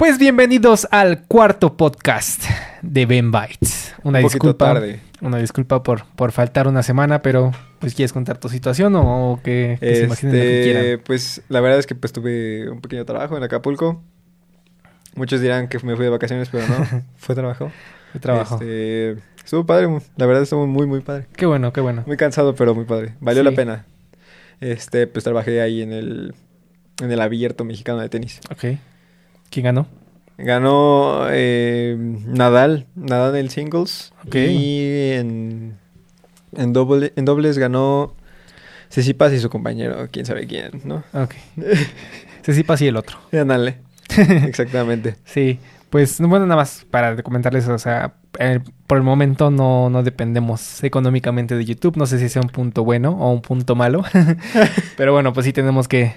Pues bienvenidos al cuarto podcast de Ben Bites. Una Un disculpa, tarde. una disculpa por, por faltar una semana, pero pues quieres contar tu situación o, o que, que se imaginen lo que Este, quieran. pues la verdad es que pues tuve un pequeño trabajo en Acapulco. Muchos dirán que me fui de vacaciones, pero no, fue trabajo. Trabajo. Este, estuvo padre, la verdad estuvo muy muy padre. Qué bueno, qué bueno. Muy cansado, pero muy padre. Valió Sí. la pena. Este, pues trabajé ahí en el en el abierto mexicano de tenis. Ok. ¿Quién ganó? Ganó eh, Nadal, Nadal en singles. Y en, en, doble, en dobles ganó Cecipas y su compañero, quién sabe quién, ¿no? Ok. Sí y el otro. Ándale. Exactamente. Sí, pues bueno, nada más para comentarles, o sea, eh, por el momento no, no dependemos económicamente de YouTube, no sé si sea un punto bueno o un punto malo, pero bueno, pues sí tenemos que,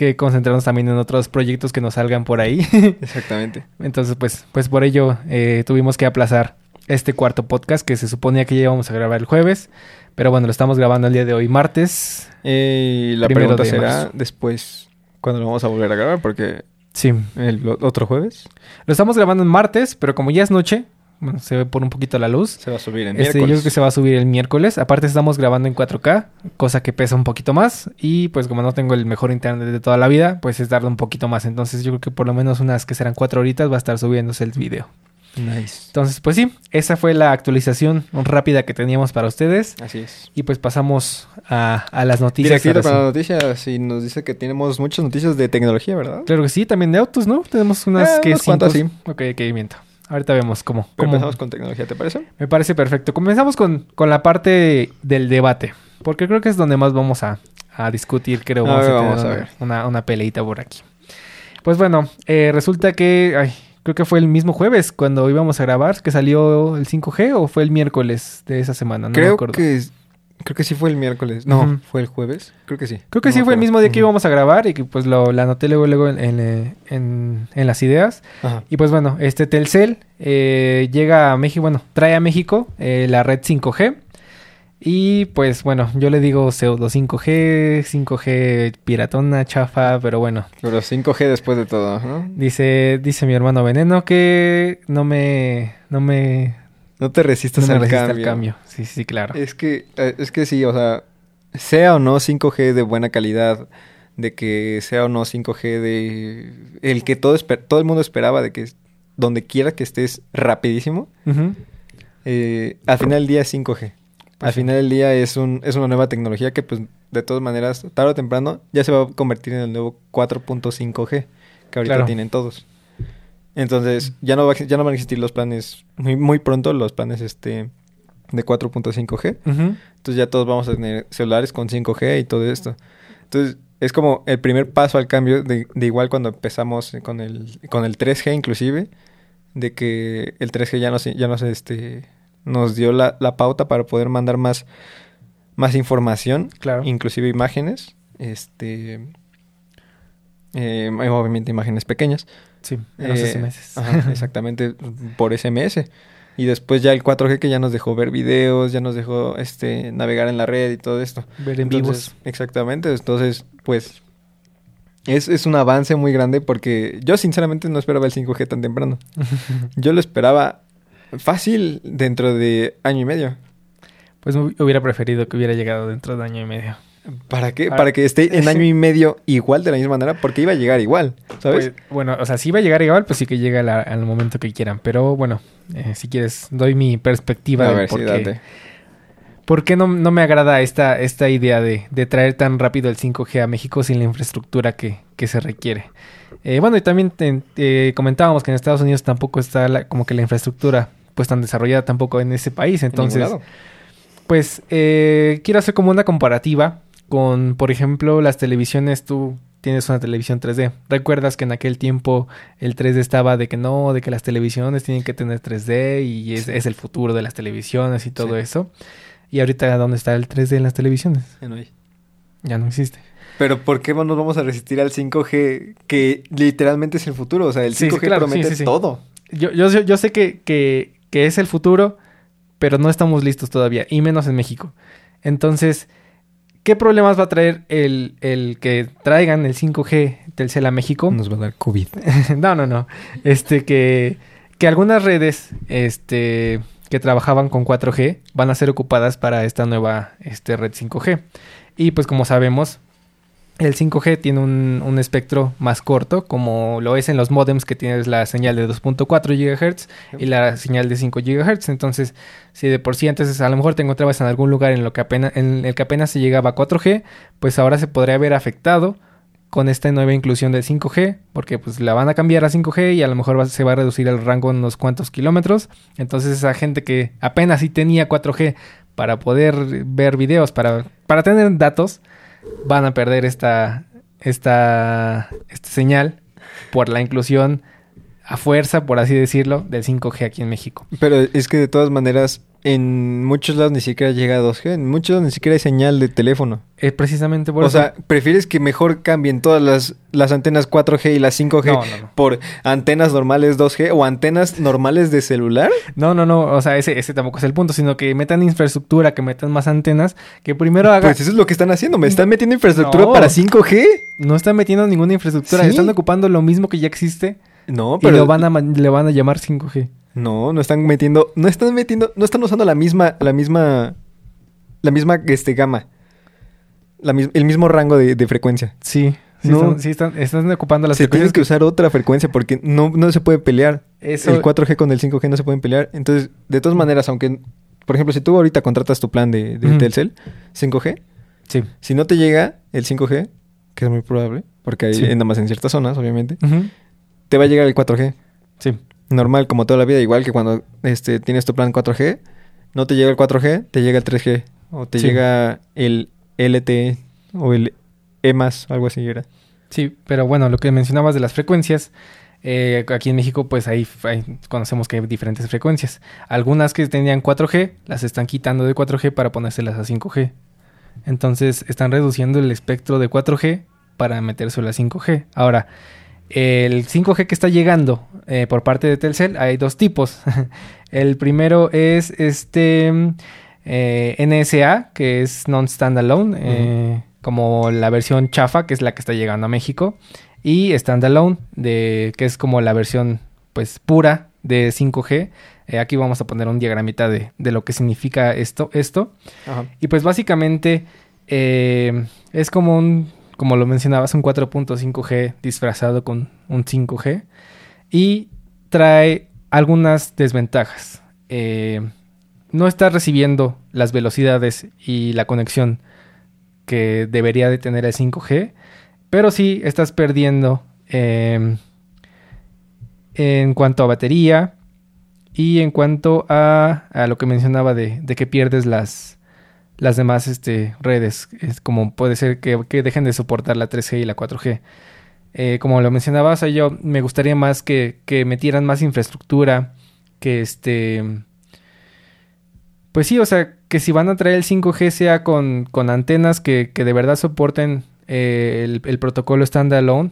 que concentrarnos también en otros proyectos que nos salgan por ahí, Exactamente. entonces pues, pues por ello eh, tuvimos que aplazar este cuarto podcast que se suponía que ya íbamos a grabar el jueves, pero bueno, lo estamos grabando el día de hoy, martes, Y la pregunta de será marzo. después, ¿cuándo lo vamos a volver a grabar? Porque sí, el otro jueves lo estamos grabando en martes, pero como ya es noche, bueno, se ve por un poquito la luz, se va a subir en Este, yo miércoles. creo que se va a subir el miércoles. Aparte estamos grabando en 4K, cosa que pesa un poquito más. Y pues como no tengo el mejor internet de toda la vida, pues es darle un poquito más. Entonces yo creo que por lo menos unas que serán cuatro horitas va a estar subiéndose el video. Nice. Entonces pues sí, esa fue la actualización rápida que teníamos para ustedes. Así es. Y pues pasamos a, a las noticias. Directito con las sí. noticias y nos dice que tenemos muchas noticias de tecnología, ¿verdad? Claro que sí, también de autos, ¿no? Tenemos unas Eh, que unas cinco- Ok, ok, miento. Ahorita vemos cómo. Cómo- empezamos con tecnología, ¿te parece? Me parece perfecto. Comenzamos con, con la parte del debate. Porque creo que es donde más vamos a, a discutir. Creo A vamos ver, a, tener vamos a una, ver. Una, una peleita por aquí. Pues bueno, eh, resulta que. ay, creo que fue el mismo jueves cuando íbamos a grabar que salió el 5G o fue el miércoles de esa semana. No me creo acuerdo. que creo que sí fue el miércoles. No, fue el jueves. Creo que sí. Creo que No sí fue el mismo día que íbamos a grabar y que pues lo la anoté luego, luego en, en, en- en las ideas. Ajá. Y pues bueno, este Telcel eh, llega a México, bueno, trae a México eh, la red 5G. Y pues bueno, yo le digo pseudo 5G, 5G piratona, chafa, pero bueno. Pero 5G después de todo, ¿no? Dice, dice mi hermano Veneno que no me, no me, No te resistas no me al, resiste cambio. al cambio. Sí, sí, claro. Es que eh, es que sí, o sea, sea o no 5G de buena calidad, de que sea o no 5G de el que todo todo el mundo esperaba de que donde quiera que estés rapidísimo, eh, al final del día es 5G. Al Pues sí. final del día es un es una nueva tecnología que pues de todas maneras tarde o temprano ya se va a convertir en el nuevo 4.5G que ahorita Claro. tienen todos. Entonces, ya no va, ya no van a existir los planes muy muy pronto los planes este de 4.5G. Ujú. Entonces ya todos vamos a tener celulares con 5G y todo esto. Entonces es como el primer paso al cambio de, de igual cuando empezamos con el, con el 3G inclusive, de que el 3G ya nos, ya nos, este, nos dio la, la pauta para poder mandar más, más información, Claro. inclusive imágenes, este, eh, obviamente imágenes pequeñas. Sí, en los Eh, SMS. ajá, exactamente, por SMS. Y después ya el 4G que ya nos dejó ver videos, ya nos dejó este navegar en la red y todo esto. Ver en vivos. Exactamente, entonces pues es, es un avance muy grande porque yo sinceramente no esperaba el 5G tan temprano. Yo lo esperaba fácil dentro de año y medio. Pues hu- hubiera preferido que hubiera llegado dentro de año y medio. ¿Para qué? Para que esté en año y medio igual de la misma manera porque iba a llegar igual, ¿sabes? Pues, bueno, o sea, si va a llegar igual, pues sí que llega la- al momento que quieran. Pero bueno, eh, si quieres, doy mi perspectiva a de ver, por, sí, qué, date. por qué no, no me agrada esta, esta idea de, de traer tan rápido el 5G a México sin la infraestructura que, que se requiere. Eh, bueno, y también te- eh, comentábamos que en Estados Unidos tampoco está la- como que la infraestructura pues tan desarrollada tampoco en ese país. Entonces, pues eh, quiero hacer como una comparativa con, por ejemplo, las televisiones. Tú tienes una televisión 3D. ¿Recuerdas que en aquel tiempo el 3D estaba de que no, de que las televisiones tienen que tener 3D y es, Sí. es el futuro de las televisiones y todo Sí. eso? Y ahorita, ¿dónde está el 3D en las televisiones? Ya no hay. Ya no existe. Pero ¿por qué nos vamos a resistir al 5G que literalmente es el futuro? O sea, el Sí, 5G sí, claro, promete todo. Yo, yo, yo sé que, que, que es el futuro, pero no estamos listos todavía, y menos en México. Entonces, ¿Qué problemas va a traer el, el que traigan el 5G Telcel a México? Nos va a dar COVID. no, no, no. Este que, que algunas redes este, que trabajaban con 4G van a ser ocupadas para esta nueva este, red 5G. Y pues como sabemos, el 5G tiene un, espectro más corto, como lo es en los modems que tienes la señal de 2.4 GHz y la señal de 5 GHz. Entonces, si de por sí antes a lo mejor te encontrabas en algún lugar en, lo que apenas, en el que apenas se llegaba a 4G, pues ahora se podría haber afectado con esta nueva inclusión del 5G, porque pues la van a cambiar a 5G y a lo mejor se va a reducir el rango unos cuantos kilómetros. Entonces esa gente que apenas sí tenía 4G para poder ver videos, para, para tener datos, van a perder esta, esta, esta señal por la inclusión a fuerza, por así decirlo, del 5G aquí en México. Pero es que de todas maneras, en muchos lados ni siquiera llega a 2G, en muchos lados ni siquiera hay señal de teléfono. Es precisamente por o eso. O sea, ¿prefieres que mejor cambien todas las, las antenas 4G y las 5G no, no, no. por antenas normales 2G o antenas normales de celular? No, no, no, o sea, ese, ese tampoco es el punto, sino que metan infraestructura, que metan más antenas, que primero hagan... Pues eso es lo que están haciendo, me están metiendo infraestructura para 5G. No están metiendo ninguna infraestructura, ¿Sí? están ocupando lo mismo que ya existe. No, pero... Y lo van a, le van a llamar 5G. No, no están metiendo, no están metiendo, no están usando la misma, la misma, la misma, este, gama. La el mismo rango de, de frecuencia. Sí, sí, No. están, sí están, están ocupando las Se frecuencias que usar otra frecuencia porque no, no se puede pelear. Eso- El 4G con el 5G no se pueden pelear. Entonces, de todas maneras, aunque, por ejemplo, si tú ahorita contratas tu plan de, de Ujú. Telcel, 5G, Sí. si no te llega el 5G, que es muy probable, porque hay Sí. nada más en ciertas zonas, obviamente. Te va a llegar el 4G. Sí. normal como toda la vida, igual que cuando este, tienes tu plan 4G, no te llega el 4G, te llega el 3G, o te Sí. llega el LTE o el E algo así era. Sí, pero bueno, lo que mencionabas de las frecuencias, eh, aquí en México pues ahí, ahí conocemos que hay diferentes frecuencias. Algunas que tenían 4G las están quitando de 4G para ponérselas a 5G. Entonces están reduciendo el espectro de 4G para metérselo a 5G. Ahora, el 5G que está llegando eh, por parte de Telcel hay dos tipos. el primero es este eh, NSA, que es non-standalone, eh, como la versión chafa, que es la que está llegando a México, y standalone, de, que es como la versión pues pura de 5G. Eh, aquí vamos a poner un diagramita de, de lo que significa esto. esto. Y pues básicamente es como un, como lo mencionabas, un 4.5G disfrazado con un 5G. Y trae algunas desventajas. Eh, no está recibiendo las velocidades y la conexión que debería de tener el 5G. Pero sí estás perdiendo eh, en cuanto a batería y en cuanto a, lo que mencionaba de que pierdes las, las demás este, redes, es como puede ser que, dejen de soportar la 3G y la 4G. Eh, como lo mencionaba, o sea, yo me gustaría más que, metieran más infraestructura, que este... Pues sí, o sea, que si van a traer el 5G sea con, antenas que, que de verdad soporten eh, el, el protocolo standalone,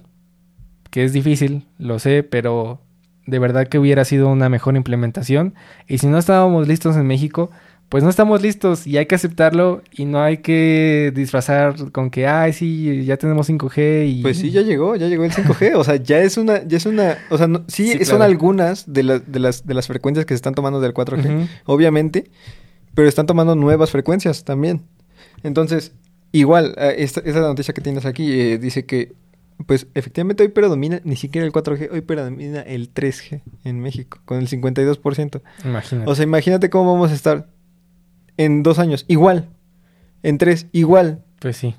que es difícil, lo sé, pero de verdad que hubiera sido una mejor implementación. Y si no estábamos listos en México, pues no estamos listos y hay que aceptarlo y no hay que disfrazar con que, ay, sí, ya tenemos 5G y... Pues sí, ya llegó, ya llegó el 5G. O sea, ya es una, ya es una, o sea, no- sí, Sí, son claro. algunas de, las de, las, de las frecuencias que se están tomando del 4G, Ujú. obviamente, pero están tomando nuevas frecuencias también. Entonces, igual, eh, esta, esa noticia que tienes aquí eh, dice que, pues, efectivamente hoy predomina ni siquiera el 4G, hoy predomina el 3G en México, con el 52%. Imagínate. O sea, imagínate cómo vamos a estar en dos años, igual, en tres, igual. Pues sí.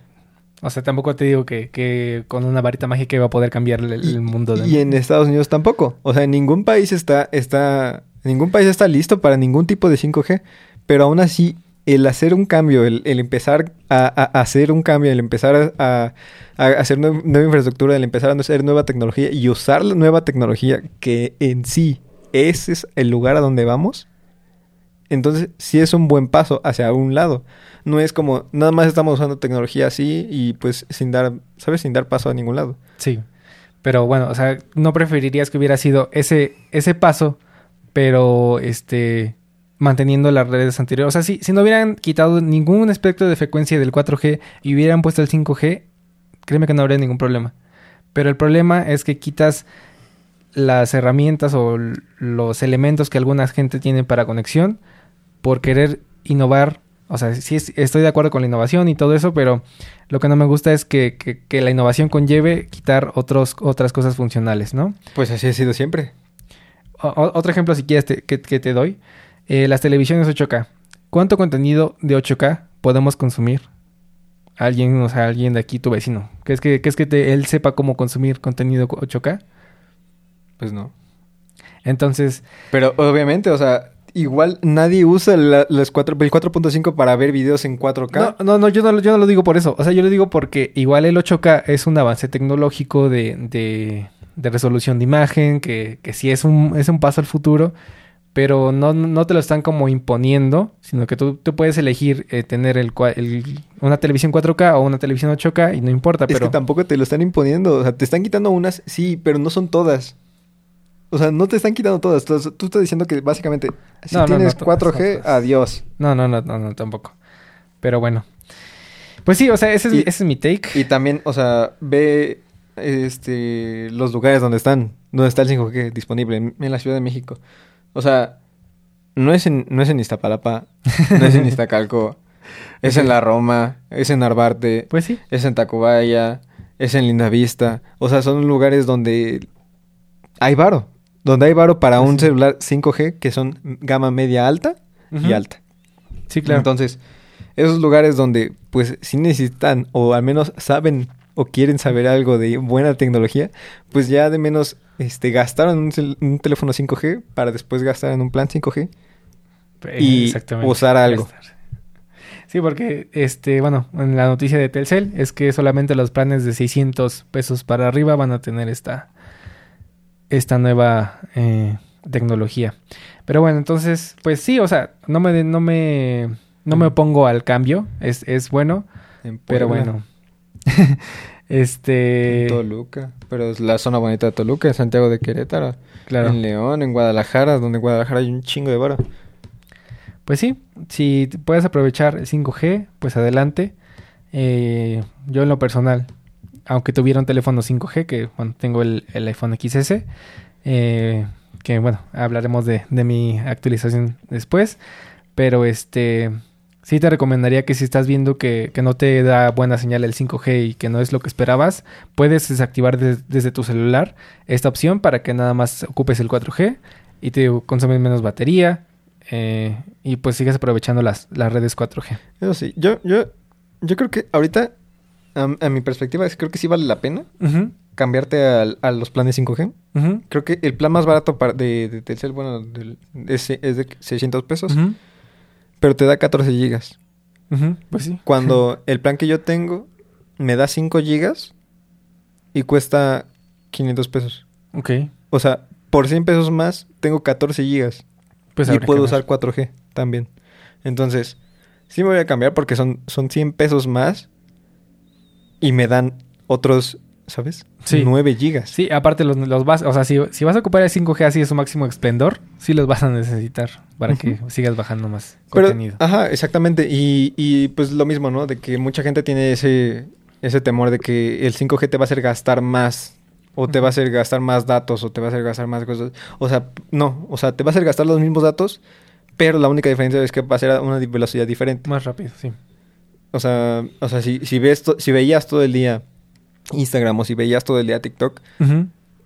O sea, tampoco te digo que, que con una varita mágica iba a poder cambiar el, el mundo. De... Y en Estados Unidos tampoco. O sea, en ningún país está, está, ningún país está listo para ningún tipo de 5G. Pero aún así, el hacer un cambio, el, el empezar a, a hacer un cambio, el empezar a, a hacer nue- nueva infraestructura, el empezar a hacer nueva tecnología y usar la nueva tecnología que en sí ese es el lugar a donde vamos, entonces sí es un buen paso hacia un lado. No es como nada más estamos usando tecnología así y pues sin dar, ¿sabes? Sin dar paso a ningún lado. Sí. Pero bueno, o sea, no preferirías que hubiera sido ese, ese paso, pero este manteniendo las redes anteriores. O sea, si, si no hubieran quitado ningún aspecto de frecuencia del 4G y hubieran puesto el 5G, créeme que no habría ningún problema. Pero el problema es que quitas las herramientas o los elementos que alguna gente tiene para conexión por querer innovar. O sea, sí estoy de acuerdo con la innovación y todo eso, pero lo que no me gusta es que, que, la innovación conlleve quitar otros, otras cosas funcionales, ¿no? Pues así ha sido siempre. otro ejemplo, si quieres, que, te doy. Eh, las televisiones 8K. ¿Cuánto contenido de 8K podemos consumir? Alguien, o sea, alguien de aquí, tu vecino. ¿Qué es que, es que él sepa cómo consumir contenido 8K? Pues no. Entonces. Pero obviamente, o sea, igual nadie usa la, las 4, el 4.5 para ver videos en 4K. No, no, no yo, no, yo no lo digo por eso. O sea, yo lo digo porque igual el 8K es un avance tecnológico de, de, de resolución de imagen, que, que sí es un, es un paso al futuro, pero no, no te lo están como imponiendo, sino que tú, tú puedes elegir eh, tener el, el, una televisión 4K o una televisión 8K y no importa. Es que tampoco te lo están imponiendo. O sea, te están quitando unas, sí, pero no son todas. O sea, no te están quitando todas. Tú, estás diciendo que básicamente, si tienes 4G, adiós. No, no, no, no, no, tampoco. Pero bueno. Pues sí, o sea, ese es, ese es mi take. Y también, o sea, ve este los lugares donde están, donde está el 5G disponible, en, la Ciudad de México. O sea, no es en, no es en Iztapalapa, no es en Iztacalco, es en La Roma, es en Arbarte, pues sí. es en Tacubaya, es en Lindavista. O sea, son lugares donde hay varo. Donde hay varo para un celular 5G que son gama media alta y alta. Sí, claro. Entonces, esos lugares donde pues sí necesitan o al menos saben o quieren saber algo de buena tecnología, pues ya de menos este gastaron un, un teléfono 5G para después gastar en un plan 5G y usar algo. Sí, porque, este, bueno, en la noticia de Telcel es que solamente los planes de 600 pesos para arriba van a tener esta, esta nueva eh, tecnología. Pero bueno, entonces, pues sí, o sea, no me, no me, no me opongo al cambio, es, es bueno, pero bueno. este... En Toluca, pero es la zona bonita de Toluca, en Santiago de Querétaro, claro. en León, en Guadalajara, donde en Guadalajara hay un chingo de vara. Pues sí, si puedes aprovechar el 5G, pues adelante. Eh, yo en lo personal aunque tuviera un teléfono 5G, que bueno, tengo el, iPhone XS, eh, que bueno, hablaremos de, mi actualización después, pero este, sí te recomendaría que si estás viendo que, no te da buena señal el 5G y que no es lo que esperabas, puedes desactivar desde tu celular esta opción para que nada más ocupes el 4G y te consumes menos batería eh, y pues sigas aprovechando las, las redes 4G. Eso sí, yo, yo, yo creo que ahorita a, mi perspectiva, es, creo que sí vale la pena cambiarte a, los planes 5G. Creo que el plan más barato para, de, de Telcel, bueno, es, de 600 pesos, pero te da 14 gigas. Pues sí. Cuando el plan que yo tengo me da 5 gigas y cuesta 500 pesos. Ok. O sea, por 100 pesos más tengo 14 gigas. Pues y puedo usar 4G también. Entonces, sí me voy a cambiar porque son, son 100 pesos más y me dan otros, ¿sabes? Sí. 9 gigas. Sí, aparte los, los vas, o sea, si, vas a ocupar el 5G así de su máximo esplendor, sí los vas a necesitar para que sigas bajando más contenido. Ajá, exactamente. Y, y pues lo mismo, ¿no? De que mucha gente tiene ese, ese temor de que el 5G te va a hacer gastar más o te va a hacer gastar más datos o te va a hacer gastar más cosas. O sea, no, o sea, te va a hacer gastar los mismos datos, pero la única diferencia es que va a ser a una velocidad diferente. Más rápido, sí. O sea, o sea si, si, ves si veías todo el día Instagram o si veías todo el día TikTok,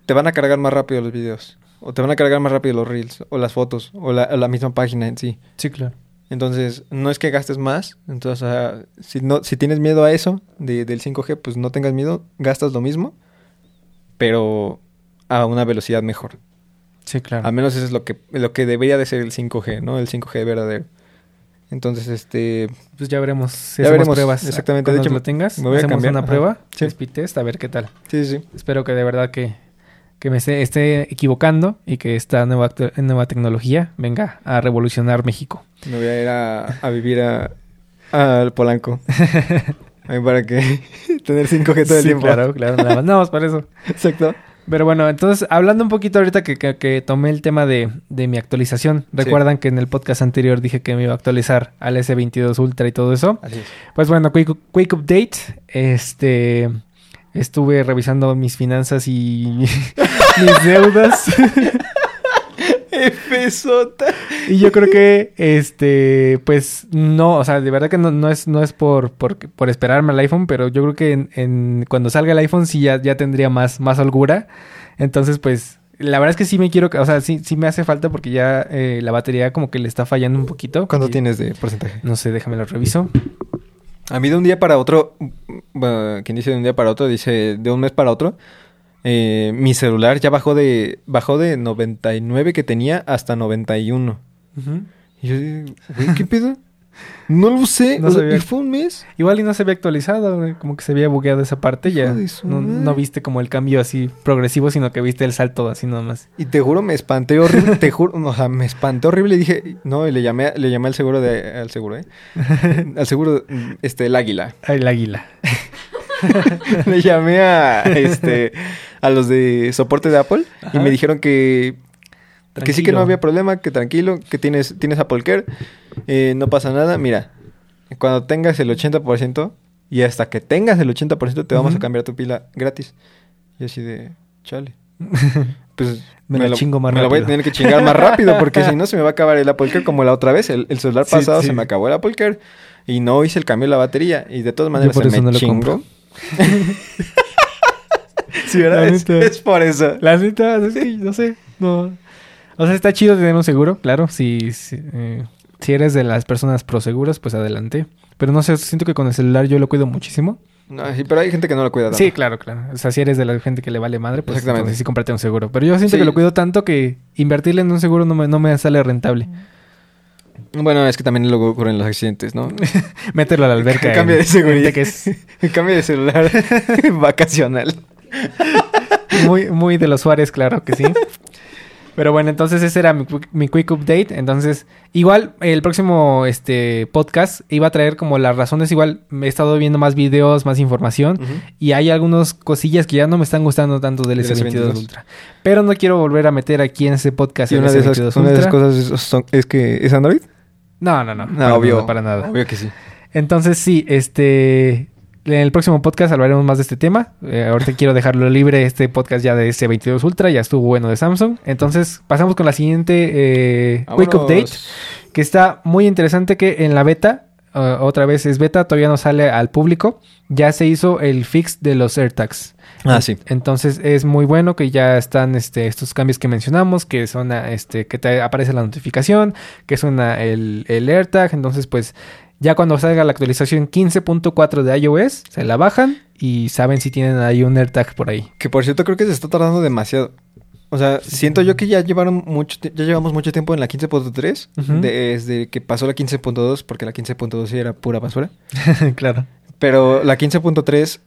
te van a cargar más rápido los videos. O te van a cargar más rápido los reels, o las fotos, o la, misma página en sí. Sí, claro. Entonces, no es que gastes más. Entonces, o sea, si, no, si tienes miedo a eso de, del 5G, pues no tengas miedo, gastas lo mismo, pero a una velocidad mejor. Sí, claro. Al menos eso es lo que, lo que debería de ser el 5G, ¿no? El 5G verdadero. Entonces, este... Pues ya veremos si ya veremos, pruebas. Exactamente. de hecho, lo tengas, me voy hacemos a cambiar. una prueba, sí. speed test, a ver qué tal. Sí, sí. Espero que de verdad que, que me esté, esté, equivocando y que esta nueva, nueva tecnología venga a revolucionar México. Me voy a ir a, vivir a, al Polanco. para que tener 5G todo el sí, tiempo. Claro, claro, nada más, nada más para eso. Exacto. Pero bueno, entonces, hablando un poquito ahorita que, que, que tomé el tema de, de mi actualización. Recuerdan que en el podcast anterior dije que me iba a actualizar al S22 Ultra y todo eso. Así es. Pues bueno, quick, quick update. Este. Estuve revisando mis finanzas y mis deudas. Efesota. y yo creo que, este, pues no, o sea, de verdad que no, no es, no es por, por, por esperarme al iPhone, pero yo creo que en, en- cuando salga el iPhone sí ya, ya tendría más, más holgura. Entonces, pues, la verdad es que sí me quiero, o sea, sí, sí me hace falta porque ya eh, la batería como que le está fallando un poquito. ¿Cuánto Y- tienes de porcentaje? No sé, déjame lo reviso. A mí de un día para otro, bueno, quien dice de un día para otro, dice de un mes para otro, eh, mi celular ya bajó de bajó de 99 que tenía hasta 91. Y yo güey, ¿qué pedo? No lo usé. No o sea, y fue un mes. Igual y no se había actualizado, como que se había bugueado esa parte ya. No, viste como el cambio así progresivo, sino que viste el salto así nomás. Y te juro, me espanté horrible. te juro, o sea, me espanté horrible y dije, no, y le llamé, le llamé al seguro de, al seguro, ¿eh? al seguro, este, el águila. El águila. le llamé a, este, a los de soporte de Apple y me dijeron que, que sí que no había problema, que tranquilo, que tienes, tienes Apple Care, eh, no pasa nada. Mira, cuando tengas el 80% y hasta que tengas el 80% te vamos a cambiar tu pila gratis. Y así de, chale. Pues Me la lo- chingo más me la voy a rápido. tener que chingar más rápido porque si no se me va a acabar el Apple Care como la otra vez. El, el celular pasado sí. se me acabó el Apple Care y no hice el cambio de la batería. Y de todas maneras por se eso me no lo. sí, ¿verdad? La Es, neta. es por eso. La neta, es que no sé, no. O sea, está chido tener un seguro, claro. Si, si, eh, si eres de las personas pro seguros, pues adelante. Pero no sé, siento que con el celular yo lo cuido muchísimo. No, sí, pero hay gente que no lo cuida tanto. Sí, claro, claro. O sea, si eres de la gente que le vale madre, pues Exactamente. entonces sí cómprate un seguro. Pero yo siento Sí. que lo cuido tanto que invertirle en un seguro no me, no me sale rentable. Bueno, es que también luego ocurren los accidentes, ¿no? Mételo a la alberca. Cambio en- de seguridad. que es Cambio de celular vacacional. muy, muy de los Suárez, claro que sí. Pero bueno, entonces ese era mi, quick- mi quick update. Entonces, igual el próximo este podcast iba a traer como las razones. Igual he estado viendo más videos, más información. Y hay algunas cosillas que ya no me están gustando tanto del Del S22 S22 Ultra. Pero no quiero volver a meter aquí en ese podcast Y el una de, esas, S22 una de esas Ultra. cosas es, son- es que es Android. No, no, no. No, para obvio. nada, para nada. Obvio que sí. Entonces, sí, este. En el próximo podcast hablaremos más de este tema. Eh, ahorita quiero dejarlo libre este podcast ya de S22 Ultra. Ya estuvo bueno de Samsung. Entonces, pasamos con la siguiente eh, Quick. Update. Que está muy interesante que en la beta, eh, otra vez es beta, todavía no sale al público. Ya se hizo el fix de los AirTags. Ah, sí. Entonces es muy bueno que ya están este, estos cambios que mencionamos, que son este, que te aparece la notificación, que es una, el, el AirTag. Entonces, pues, ya cuando salga la actualización 15.4 de iOS, se la bajan y saben si tienen ahí un AirTag por ahí. Que por cierto creo que se está tardando demasiado. O sea, siento yo que ya llevaron mucho ya llevamos mucho tiempo en la 15.3 Ujú. desde que pasó la 15.2 porque la 15.2 sí era pura basura. claro. Pero la 15.3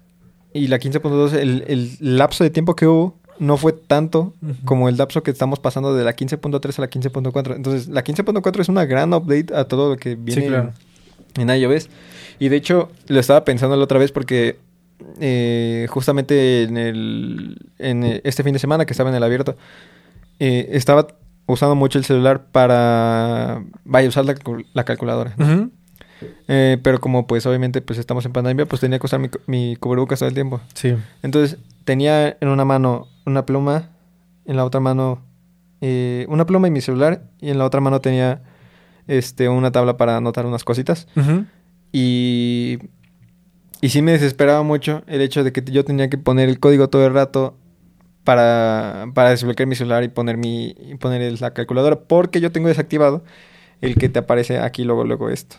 y la 15.2 el, el lapso de tiempo que hubo no fue tanto Ujú. como el lapso que estamos pasando de la 15.3 a la 15.4. Entonces, la 15.4 es una gran update a todo lo que viene Sí, claro. En iOS. Y de hecho, lo estaba pensando la otra vez porque eh, justamente en el en este fin de semana que estaba en el abierto, eh, estaba usando mucho el celular para vaya usar la, la calculadora. Eh, pero como pues obviamente pues estamos en pandemia, pues tenía que usar mi, mi cubrebocas todo el tiempo. Sí. Entonces tenía en una mano una pluma, en la otra mano una pluma y mi celular y en la otra mano tenía este una tabla para anotar unas cositas. Y, y sí me desesperaba mucho el hecho de que yo tenía que poner el código todo el rato para, para desbloquear mi celular y poner, mi, poner la calculadora. Porque yo tengo desactivado el que te aparece aquí luego, luego esto.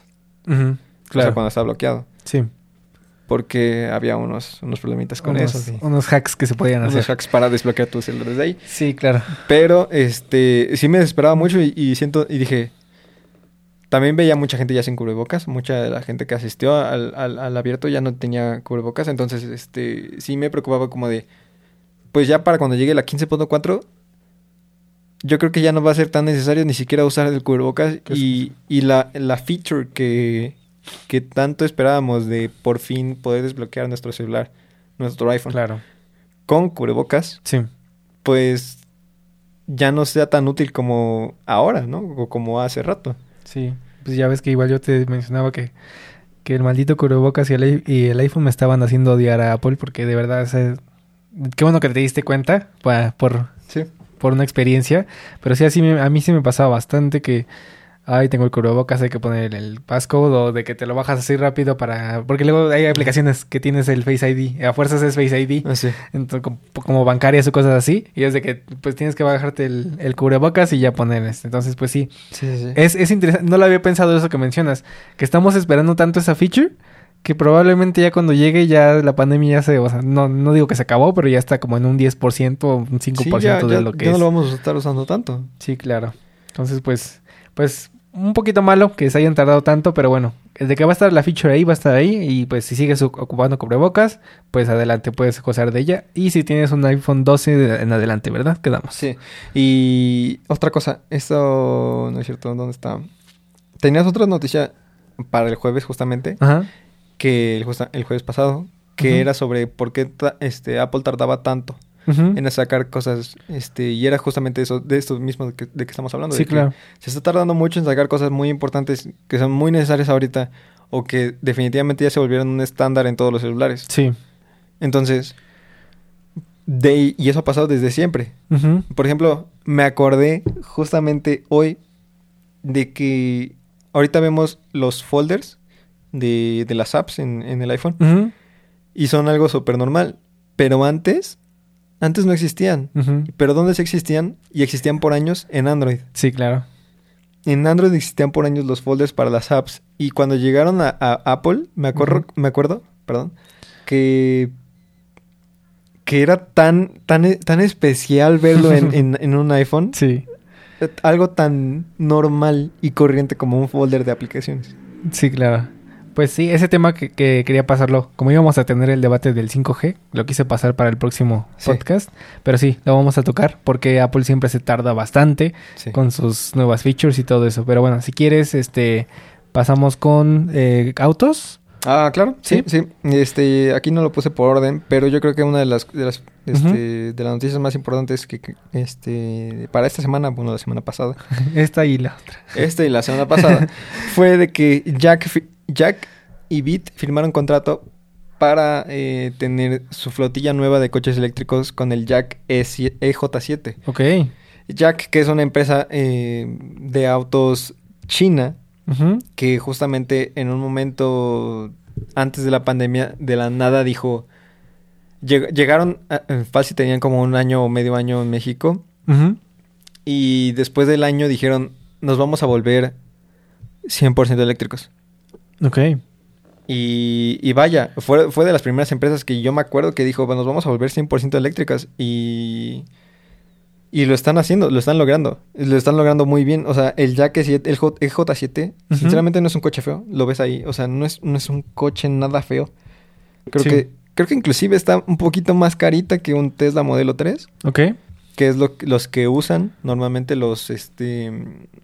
Ujú. O sea, Claro. cuando está bloqueado. Sí. Porque había unos, unos problemitas con unos, eso. sí. unos hacks que se podían Unos hacer. hacks para desbloquear tu celular desde ahí. Sí, claro. Pero este sí me desesperaba mucho y, y siento y dije también veía mucha gente ya sin cubrebocas, mucha de la gente que asistió al, al, al abierto ya no tenía cubrebocas, entonces este sí me preocupaba como de pues ya para cuando llegue la 15.4 yo creo que ya no va a ser tan necesario ni siquiera usar el cubrebocas y, y la, la feature que, que tanto esperábamos de por fin poder desbloquear nuestro celular, nuestro iPhone Claro. con cubrebocas, Sí. pues ya no sea tan útil como ahora, ¿no? O como hace rato. Sí, pues ya ves que igual yo te mencionaba que, que el maldito cubrebocas y el, i- y el iPhone me estaban haciendo odiar a Apple porque de verdad, o sea, qué bueno que te diste cuenta pa- por, Sí. por una experiencia, pero sí, así me- a mí sí me pasaba bastante que, ay, tengo el cubrebocas, hay que poner el passcode o de que te lo bajas así rápido para... Porque luego hay aplicaciones que tienes el Face ID, a fuerzas es Face ID, Así. entonces, como, como bancarias o cosas así, y es de que pues tienes que bajarte el, el cubrebocas y ya poner este. Entonces, pues sí, Sí, sí, sí. es, es interesante, no lo había pensado eso que mencionas, que estamos esperando tanto esa feature que probablemente ya cuando llegue ya la pandemia ya se, o sea, no, no digo que se acabó, pero ya está como en un 10% o un 5% Sí, ya, de ya- lo que ya es. no lo vamos a estar usando tanto. Sí, claro. Entonces, pues, pues, un poquito malo que se hayan tardado tanto, pero bueno, de que va a estar la feature ahí, va a estar ahí, y pues si sigues oc- ocupando cubrebocas, pues adelante puedes gozar de ella. Y si tienes un iPhone 12 de- en adelante, ¿verdad? Quedamos. Sí. Y otra cosa, esto no es cierto, ¿dónde está? Tenías otra noticia para el jueves justamente, Ajá. que el, el jueves pasado, que era sobre por qué ta- este, Apple tardaba tanto En sacar cosas, este, y era justamente eso, de esto mismo de que, de que estamos hablando. Sí, de que claro. Se está tardando mucho en sacar cosas muy importantes que son muy necesarias ahorita o que definitivamente ya se volvieron un estándar en todos los celulares. Sí. Entonces, de, y eso ha pasado desde siempre. Por ejemplo, me acordé justamente hoy de que ahorita vemos los folders de, de las apps en, en el iPhone y son algo súper normal. Pero antes, antes no existían. Pero ¿dónde sí existían? Y existían por años en Android. Sí, claro. En Android existían por años los folders para las apps. Y cuando llegaron a, a Apple, me acuerdo, me acuerdo, perdón, que, que era tan, tan, tan especial verlo en, en- en un iPhone. Sí. Algo tan normal y corriente como un folder de aplicaciones. Sí, claro. Pues sí, ese tema que, que quería pasarlo, como íbamos a tener el debate del 5G, lo quise pasar para el próximo Sí. podcast, pero sí, lo vamos a tocar porque Apple siempre se tarda bastante Sí. con sus nuevas features y todo eso. Pero bueno, si quieres, este, pasamos con eh, autos. Ah, claro, sí, ¿Sí? sí. Este, aquí no lo puse por orden, pero yo creo que una de las, de las, este, de las noticias más importantes que, que, este, para esta semana, bueno, la semana pasada, Esta y la otra. Esta y la semana pasada fue de que Jack, Jack y Bit firmaron contrato para eh, tener su flotilla nueva de coches eléctricos con el Jack E EJ- EJ7. Ok. Jack, que es una empresa eh, de autos china, que justamente en un momento antes de la pandemia, de la nada dijo... lleg- Llegaron, a- fácil, tenían como un año o medio año en México. Y después del año dijeron, nos vamos a volver 100% eléctricos. Ok. Y, y vaya, fue, fue de las primeras empresas que yo me acuerdo que dijo, "Bueno, nos vamos a volver 100% eléctricas. Y, y lo están haciendo, lo están logrando. Lo están logrando muy bien. O sea, el Jack E7, el J- EJ7, Ujú. sinceramente no es un coche feo. Lo ves ahí. O sea, no es, no es un coche nada feo. Creo Sí. que creo que inclusive está un poquito más carita que un Tesla Modelo 3. Ok. Que es lo, los que usan normalmente los, este,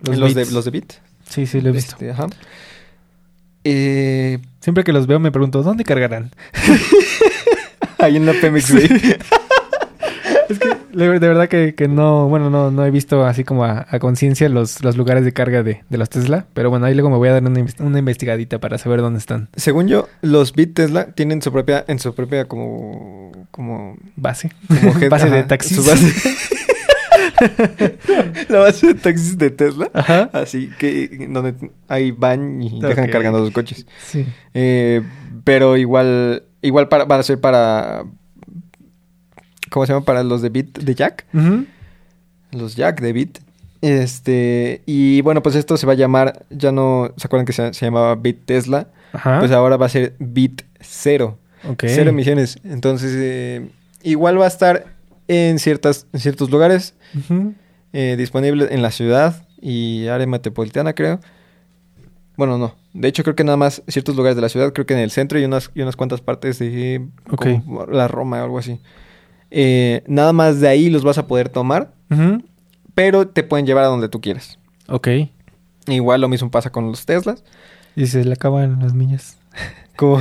Los los, de, los de Bit. Sí, sí, lo he visto. Este, ajá. Eh, Siempre que los veo me pregunto, ¿dónde cargarán? ahí en la Pemex, güey. Es que de verdad que, que no, bueno, no, no he visto así como a, a conciencia los, los lugares de carga de, de los Tesla. Pero bueno, ahí luego me voy a dar una, una investigadita para saber dónde están. Según yo, los Bit Tesla tienen su propia, en su propia como, como, Base. como head- base de taxis. su base. la base de taxis de Tesla. Ajá. Así que donde ahí van y dejan cargando sus coches. Sí. Eh, pero igual, igual para, va a ser para, ¿cómo se llama? Para los de Bit de Jack. Los Jack de Bit. Este, y bueno, pues esto se va a llamar, ya no, ¿se acuerdan que se, se llamaba Bit Tesla? Ajá. Pues ahora va a ser Bit Cero. ok. Cero emisiones. Entonces, eh, igual va a estar en, ciertas, en ciertos lugares, eh, disponible en la ciudad y área metropolitana, creo. Bueno, no. De hecho, creo que nada más ciertos lugares de la ciudad, creo que en el centro y unas, y unas cuantas partes de como la Roma o algo así. Eh, nada más de ahí los vas a poder tomar pero te pueden llevar a donde tú quieras. Ok. Igual lo mismo pasa con los Teslas. Y se le acaban las millas. Como,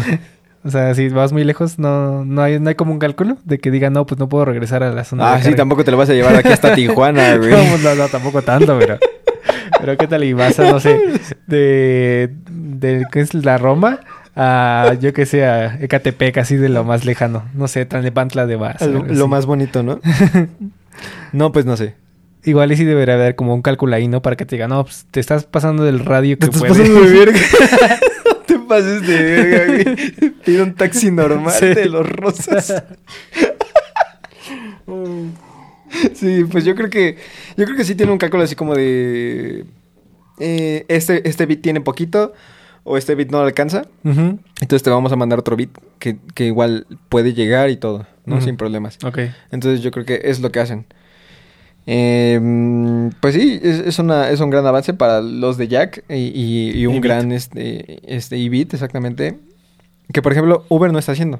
O sea, si vas muy lejos, no, no, hay, no hay como un cálculo de que diga, no, pues no puedo regresar a la zona. Ah, de sí, carga". tampoco te lo vas a llevar aquí hasta Tijuana, güey. No, no, no, tampoco tanto, pero. Pero qué tal y vas a, no sé, de. de ¿Qué es la Roma? A, yo que sé, a Ecatepec, así de lo más lejano. No sé, Tlalnepantla de Vas. lo, más bonito, ¿no? no, pues no sé. Igual y sí debería haber como un cálculo ahí, ¿no? Para que te diga, no, pues te estás pasando del radio que Te estás puede. pasando de verga. Pases de verga, güey. Pide un taxi normal Sí. de los rosas. sí, pues yo creo que. Yo creo que sí tiene un cálculo así como de. eh, este, este bit tiene poquito. O este bit no alcanza. Entonces te vamos a mandar otro bit que, que igual puede llegar y todo, ¿no? Sin problemas. Ok. Entonces yo creo que es lo que hacen. Eh, pues sí, es, es una, es un gran avance para los de Jack y, y- y un Y Bit. gran este, este Ibit, exactamente. Que por ejemplo Uber no está haciendo.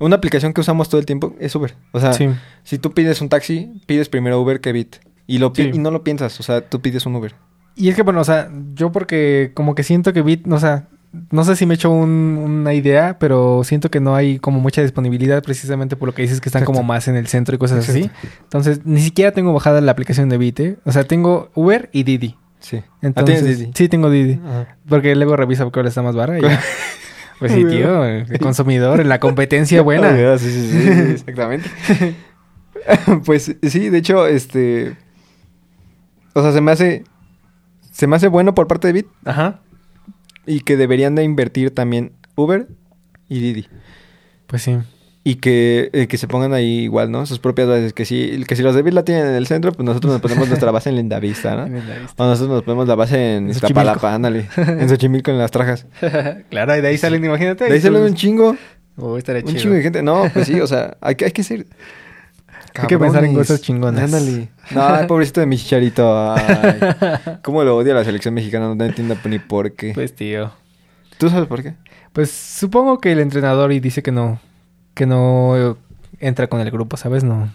Una aplicación que usamos todo el tiempo es Uber. O sea, Sí. si tú pides un taxi, pides primero Uber que Bit. Y, lo Sí. y no lo piensas, o sea, tú pides un Uber. Y es que, bueno, o sea, yo porque como que siento que Bit, o sea, no sé si me he hecho un- una idea, pero siento que no hay como mucha disponibilidad precisamente por lo que dices que están como más en el centro y cosas así. Entonces, ni siquiera tengo bajada la aplicación de Bit, ¿eh? O sea, tengo Uber y Didi. Sí. Entonces, ah, Didi. Sí, tengo Didi. Ajá. Porque luego revisa cuál está más barata. Pues sí, tío, el consumidor, en la competencia buena. Ah, sí, sí, sí, exactamente. pues sí, de hecho, este. O sea, se me hace. Se me hace bueno por parte de Bit Ajá. Y que deberían de invertir también Uber y Didi. Pues sí. Y que, eh, que se pongan ahí igual, ¿no? Sus propias bases. Que si, que si los de la tienen en el centro, pues nosotros nos ponemos nuestra base en Lindavista, ¿no? O nosotros nos ponemos la base en En Iztapalapa, ándale. En Xochimilco, en las trajas. claro, y de ahí salen, imagínate. De ahí salen un chingo. Oh, Un chido. chingo de gente. No, pues sí, o sea, hay que, hay que ser. Hay que pensar en cosas chingonas. Ándale. No, ay, pobrecito de mi chicharito. Ay. ¿Cómo lo odia la selección mexicana? No entiendo ni por qué. Pues tío. ¿Tú sabes por qué? Pues supongo que el entrenador y dice que no, que no entra con el grupo, ¿sabes? No,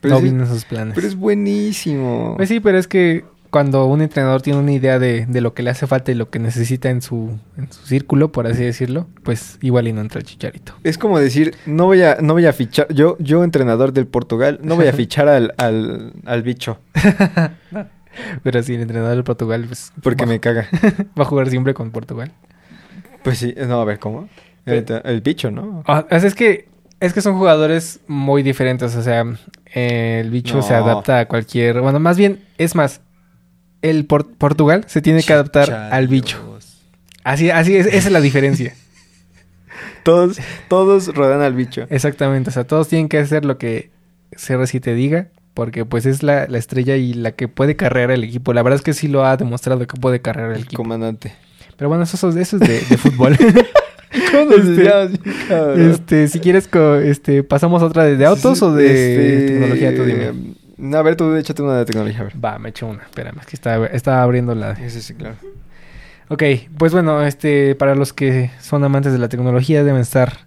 Pero no vienen sus planes. Pero es buenísimo. Pues sí, pero es que cuando un entrenador tiene una idea de, de lo que le hace falta y lo que necesita en su, en su círculo, por así decirlo, pues igual y no entra el chicharito. Es como decir, no voy a, no voy a fichar, yo, yo entrenador del Portugal, no voy a fichar al, al, al bicho, Pero sí, el entrenador del Portugal, pues porque va, me caga. va a jugar siempre con Portugal. Pues sí, no, a ver, ¿cómo? El, el bicho, ¿no? Ah, es que es que son jugadores muy diferentes, o sea, el bicho se adapta a cualquier, bueno, más bien es más el Por- Portugal se tiene que adaptar al bicho. Así así es, esa es la diferencia. Todos, todos rodean al bicho. Exactamente, o sea, todos tienen que hacer lo que CR7 te diga, porque pues es la, la estrella y la que puede cargar el equipo. La verdad es que sí lo ha demostrado que puede cargar el El equipo. comandante. Pero bueno, eso, eso es de, de fútbol. ¿Cómo se Este, este, si quieres, co- este, pasamos a otra de, de autos o de Este, tecnología, tú dime. No, A ver, tú échate una de tecnología, a ver. Va, me echo una. Espérame, es que estaba, estaba abriendo la... Sí, sí, claro. Ok, pues bueno, este, para los que son amantes de la tecnología deben estar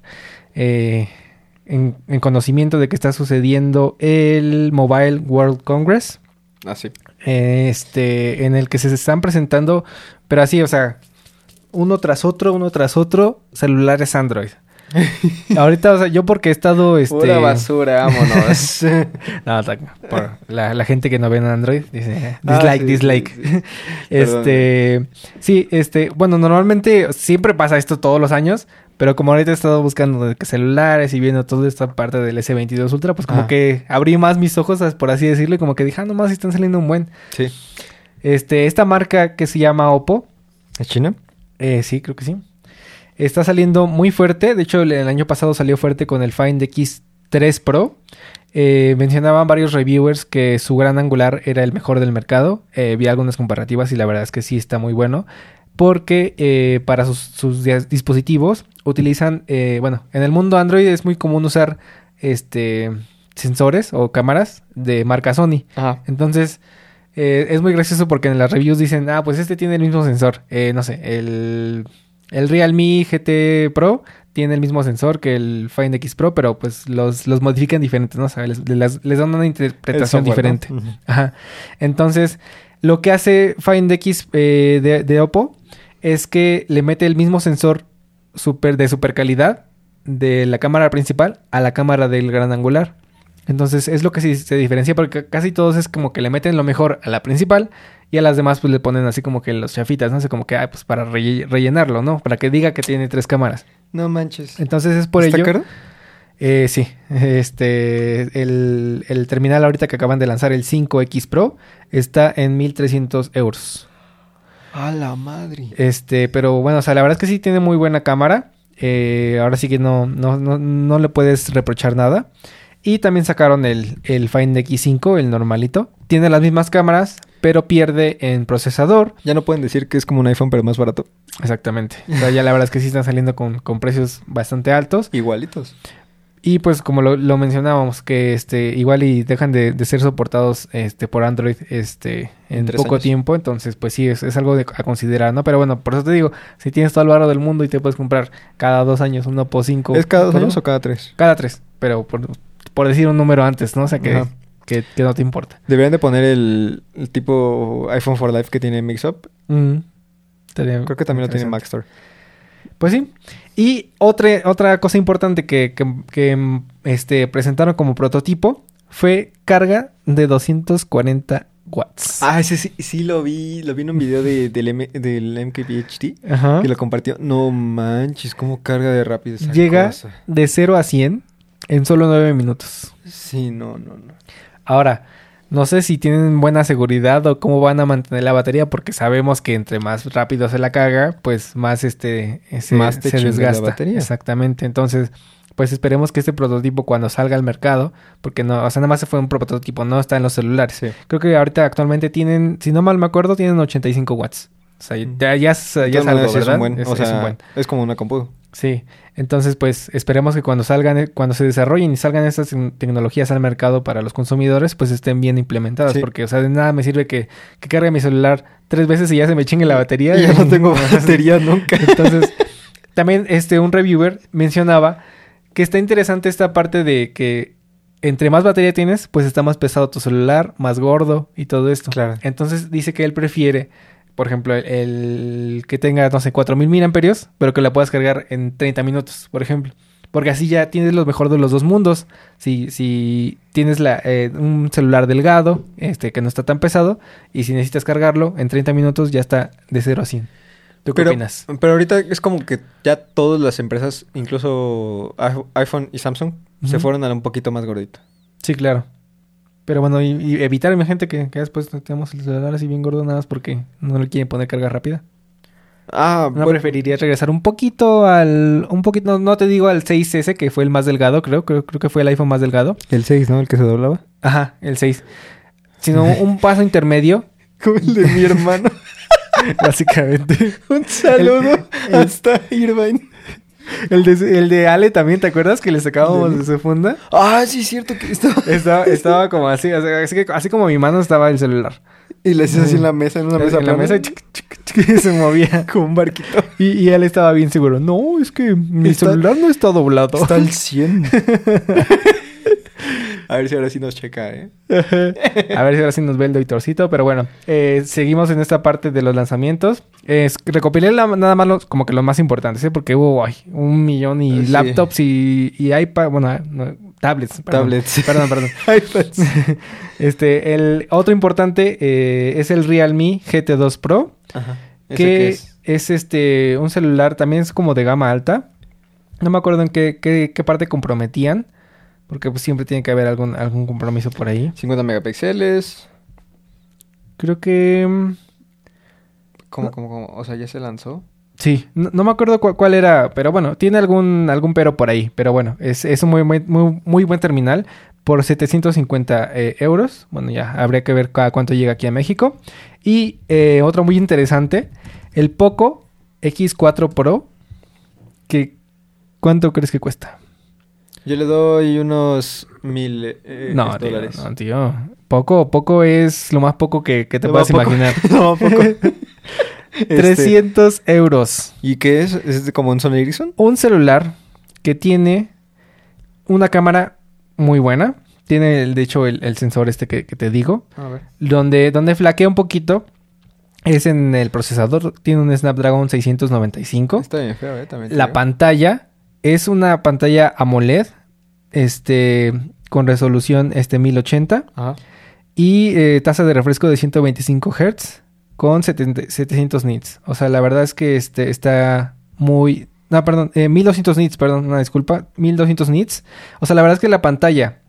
eh, en, en conocimiento de que está sucediendo el Mobile World Congress, Ah, sí. este, en el que se están presentando, pero así, o sea, uno tras otro, uno tras otro, celulares Android. Ahorita, o sea, yo porque he estado, este... Pura basura, vámonos. No, por la, la gente que no ve en Android dice eh, Ah, dislike, sí, dislike. sí, sí. este, sí, este, bueno, normalmente siempre pasa esto todos los años, pero como ahorita he estado buscando celulares y viendo toda esta parte del S22 Ultra, pues como Ah. que abrí más mis ojos, por así decirlo, y como que dije, ah, nomás están saliendo un buen. Sí. Este, esta marca que se llama Oppo, ¿Es China? eh, sí, creo que sí. Está saliendo muy fuerte. De hecho, el, año pasado salió fuerte con el Find X3 Pro. Eh, mencionaban varios reviewers que su gran angular era el mejor del mercado. Eh, vi algunas comparativas y la verdad es que sí está muy bueno. Porque eh, para sus, sus dispositivos utilizan, bueno, en el mundo Android es muy común usar este sensores o cámaras de marca Sony. Ajá. Entonces, es muy gracioso porque en las reviews dicen, ah, pues este tiene el mismo sensor. No sé, el, el Realme GT Pro tiene el mismo sensor que el Find X Pro, pero pues los, los modifican diferentes, ¿no? O sea, les, les- les dan una interpretación diferente. Ajá. Entonces, lo que hace Find X eh, de, de Oppo es que le mete el mismo sensor super, de super calidad de la cámara principal a la cámara del gran angular. Entonces es lo que sí se diferencia porque casi todos es como que le meten lo mejor a la principal y a las demás pues le ponen así como que los chafitas, no sé, como que, ah, pues para relle- rellenarlo, ¿no? Para que diga que tiene tres cámaras. No manches. Entonces es por ¿Está ello... caro? Eh, sí, este, el, el terminal ahorita que acaban de lanzar, el 5X Pro, está en 1300 euros. A la madre. Este, pero bueno, o sea, la verdad es que sí tiene muy buena cámara. Eh, ahora sí que no, no, no, no le puedes reprochar nada. Y también sacaron el, el Find X5, el normalito. Tiene las mismas cámaras, pero pierde en procesador. Ya no pueden decir que es como un iPhone, pero más barato. Exactamente. O sea, ya la verdad es que sí están saliendo con, con precios bastante altos. Igualitos. Y pues como lo, lo mencionábamos, que este igual y dejan de, de ser soportados este por Android este en tres poco años. tiempo, entonces pues sí, es, es algo de- a considerar, ¿no? Pero bueno, por eso te digo, si tienes todo el barro del mundo y te puedes comprar cada dos años un Oppo 5. ¿Es cada dos años o cada tres? Cada tres, pero por, por decir un número antes, ¿no? O sea que, Ajá. Que, que no te importa. Deberían de poner el, el tipo iPhone for Life que tiene Mixup. Mm, Creo que también lo tiene. Maxstore. Pues sí. Y otra, otra cosa importante que, que- que, este, presentaron como prototipo fue carga de 240 watts. Ah, ese sí, sí lo vi. Lo vi en un video de, del, M- del MKBHD. Ajá. Que lo compartió. No manches, cómo carga de rápido esa Llega cosa. de 0 a 100 en solo 9 minutos. Sí, no, no, no. Ahora, no sé si tienen buena seguridad o cómo van a mantener la batería, porque sabemos que entre más rápido se la carga, pues más este se, Más te se chinga la desgasta. batería. Exactamente. Entonces, pues esperemos que este prototipo cuando salga al mercado, porque no, o sea, nada más fue un prototipo, no está en los celulares. Sí. Creo que ahorita actualmente tienen, si no mal me acuerdo, tienen 85 watts. O sea, ya, ya, es, ya es algo, es ¿verdad? un buen. Es- o es sea, un buen. es como una compu. Sí, entonces pues esperemos que cuando salgan, eh, cuando se desarrollen y salgan estas tec- tecnologías al mercado para los consumidores, pues estén bien implementadas, Sí. porque o sea, de nada me sirve que, que cargue mi celular tres veces y ya se me chingue la batería. Y ya no tengo batería nunca. Entonces, también este un reviewer mencionaba que está interesante esta parte de que entre más batería tienes, pues está más pesado tu celular, más gordo y todo esto. Claro. Entonces dice que él prefiere, por ejemplo, el, el que tenga, no sé, 4000 mil amperios, pero que la puedas cargar en 30 minutos, por ejemplo. Porque así ya tienes lo mejor de los dos mundos. Si, si tienes la, eh, un celular delgado, este, que no está tan pesado, y si necesitas cargarlo, en 30 minutos ya está de 0 a 100. ¿Tú qué Pero, opinas? pero ahorita es como que ya todas las empresas, incluso iPhone y Samsung, se fueron a un poquito más gordito. Sí, claro. Pero bueno, y, y evitar, gente, que, que después tenemos el celular así bien gordo nada más porque no le quieren poner carga rápida. Ah, No bueno, preferiría regresar un poquito al... Un poquito, no, no te digo al 6S, que fue el más delgado, creo, creo. Creo que fue el iPhone más delgado. el 6, ¿no? El que se doblaba. Ajá, el 6. Sino un paso intermedio, Como el de mi hermano. básicamente. un saludo el- hasta Irvine. El de, el de Ale también, ¿te acuerdas que le sacábamos de su funda? Ah, sí, es cierto que estaba. Estaba, estaba como así, así, que- así como mi mano estaba el celular. Y le hacías así en la mesa, en una mesa en la mesa chic, chic, chic, y se movía. Como un barquito. Y, y él estaba bien seguro. No, es que mi Está- celular no está doblado. Está al 100. A ver si ahora sí nos checa, ¿eh? A ver si ahora sí nos ve el doctorcito. Pero bueno, eh, seguimos en esta parte de los lanzamientos. Es, recopilé la- nada más los, como que los más importantes, ¿eh? Porque hubo ay, un millón y Sí. laptops y, y iPad, bueno, eh, no, tablets. perdón. Tablets. Perdón, perdón. iPads. este, el otro importante eh, es el Realme GT2 Pro. Ajá. ¿Ese que qué es? es? este un celular también es como de gama alta. No me acuerdo en qué, qué, qué parte comprometían. Porque pues, siempre tiene que haber algún, algún compromiso por ahí. 50 megapíxeles. Creo que... mm, ¿Cómo, cómo, cómo? O sea, ya se lanzó. Sí, no, no me acuerdo cu- cuál era, pero bueno, tiene algún, algún pero por ahí. Pero bueno, es, es un muy, muy, muy, muy buen terminal por 750 eh, euros. Bueno, ya habría que ver cada cuánto llega aquí a México. Y eh, otro muy interesante, el Poco X4 Pro. Que, ¿Cuánto crees que cuesta? Yo le doy unos mil eh, no, tío, dólares. no, tío. Poco, poco es lo más poco que, que te No, puedas imaginar. no, poco. Este, 300 euros. ¿Y qué es? ¿Es como un Sony Ericsson? un celular que tiene una cámara muy buena. Tiene, el- de hecho, el, el sensor este que, que te digo. A ver. Donde, donde flaquea un poquito es en el procesador, tiene un Snapdragon 695. Está bien feo, ¿eh? También La pantalla es una pantalla AMOLED, este, con resolución este 1080 Ajá. y eh, tasa de refresco de 125 Hz con 70 700 nits. O sea, la verdad es que este está muy no, perdón, eh, 1200 nits, perdón, una disculpa, 1200 nits. O sea, la verdad es que la pantalla